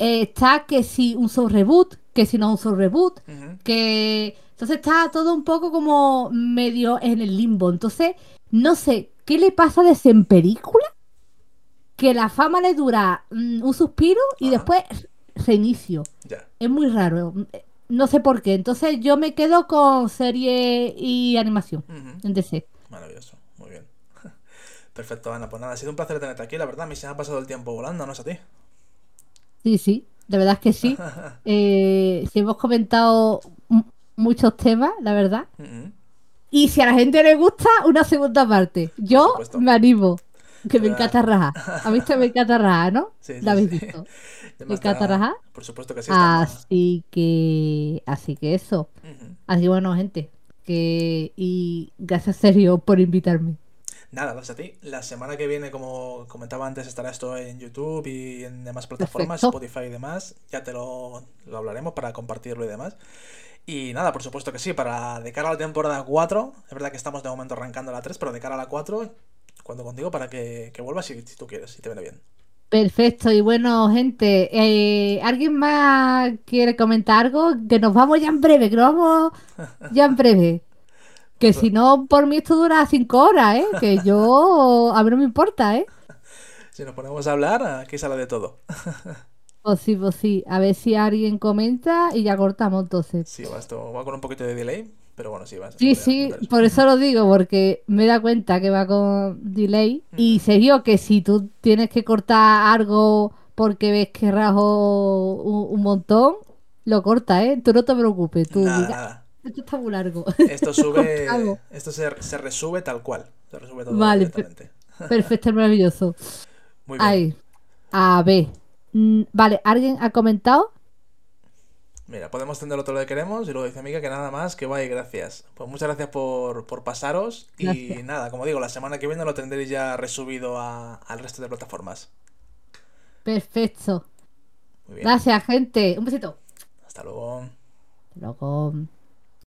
S2: eh, está que si un soft reboot, que si no un soft reboot, que entonces está todo un poco como medio en el limbo. Entonces, no sé, ¿qué le pasa a ese en película? Que la fama le dura mm, un suspiro y
S1: Ajá.
S2: después reinicio.
S1: Ya.
S2: Es muy raro. No sé por qué. Entonces yo me quedo con serie y animación
S1: Ujú.
S2: en DC.
S1: Maravilloso, muy bien. Perfecto, Ana. Pues nada, ha sido un placer tenerte aquí, la verdad. A mí se me ha pasado el tiempo volando, ¿no es a ti?
S2: Sí, sí, de verdad es que sí. Eh, sí hemos comentado muchos temas, la verdad. Y si a la gente le gusta, una segunda parte. Yo me animo. Que me encanta rajar. ¿Has visto Me encanta rajar, no?
S1: Sí, sí,
S2: ¿La habéis
S1: sí.
S2: visto? ¿Me encanta rajar?
S1: Por supuesto que sí.
S2: Así que... Así que eso. Así que bueno, gente. Que... Y gracias, Sergio, por invitarme.
S1: Nada, gracias a ti. La semana que viene, como comentaba antes, estará esto en YouTube y en demás plataformas,
S2: Perfecto.
S1: Spotify y demás. Ya te lo, lo hablaremos para compartirlo y demás. Y nada, por supuesto que sí, para de cara a la temporada 4, es verdad que estamos de momento arrancando la 3, pero de cara a la 4, cuando contigo para que, que vuelvas si, si tú quieres, si te viene bien.
S2: Perfecto, y bueno, gente, eh, ¿alguien más quiere comentar algo? Que nos vamos ya en breve, que nos vamos ya en breve. Que si no, por mí esto dura cinco horas, ¿eh? Que yo, a mí no me importa, ¿eh?
S1: Si nos ponemos a hablar, aquí sale de todo.
S2: Pues sí, pues sí, a ver si alguien comenta y ya cortamos entonces.
S1: Sí, va, esto va con un poquito de delay, pero bueno, sí, va.
S2: Sí, sí,
S1: comentar
S2: por eso lo digo, porque me da cuenta que va con delay. Y Sergio, que si tú tienes que cortar algo porque ves que rajo un, un montón, lo corta, ¿eh? Tú no te preocupes, tú
S1: Nada,
S2: esto está muy largo.
S1: Esto sube, esto se, se resube tal cual. Se resube todo
S2: Vale. Perfecto, maravilloso.
S1: Muy bien.
S2: Ay, a ver. Mm, Vale, ¿alguien ha comentado?
S1: Mira, podemos tenerlo todo lo que queremos y luego dice amiga que nada más, que vaya, gracias. Pues muchas gracias por, por pasaros y nada, como digo, la semana que viene lo tendréis ya resubido a- al resto de plataformas.
S2: Perfecto.
S1: Muy bien.
S2: Gracias, gente. Un besito.
S1: Hasta luego.
S2: Hasta luego.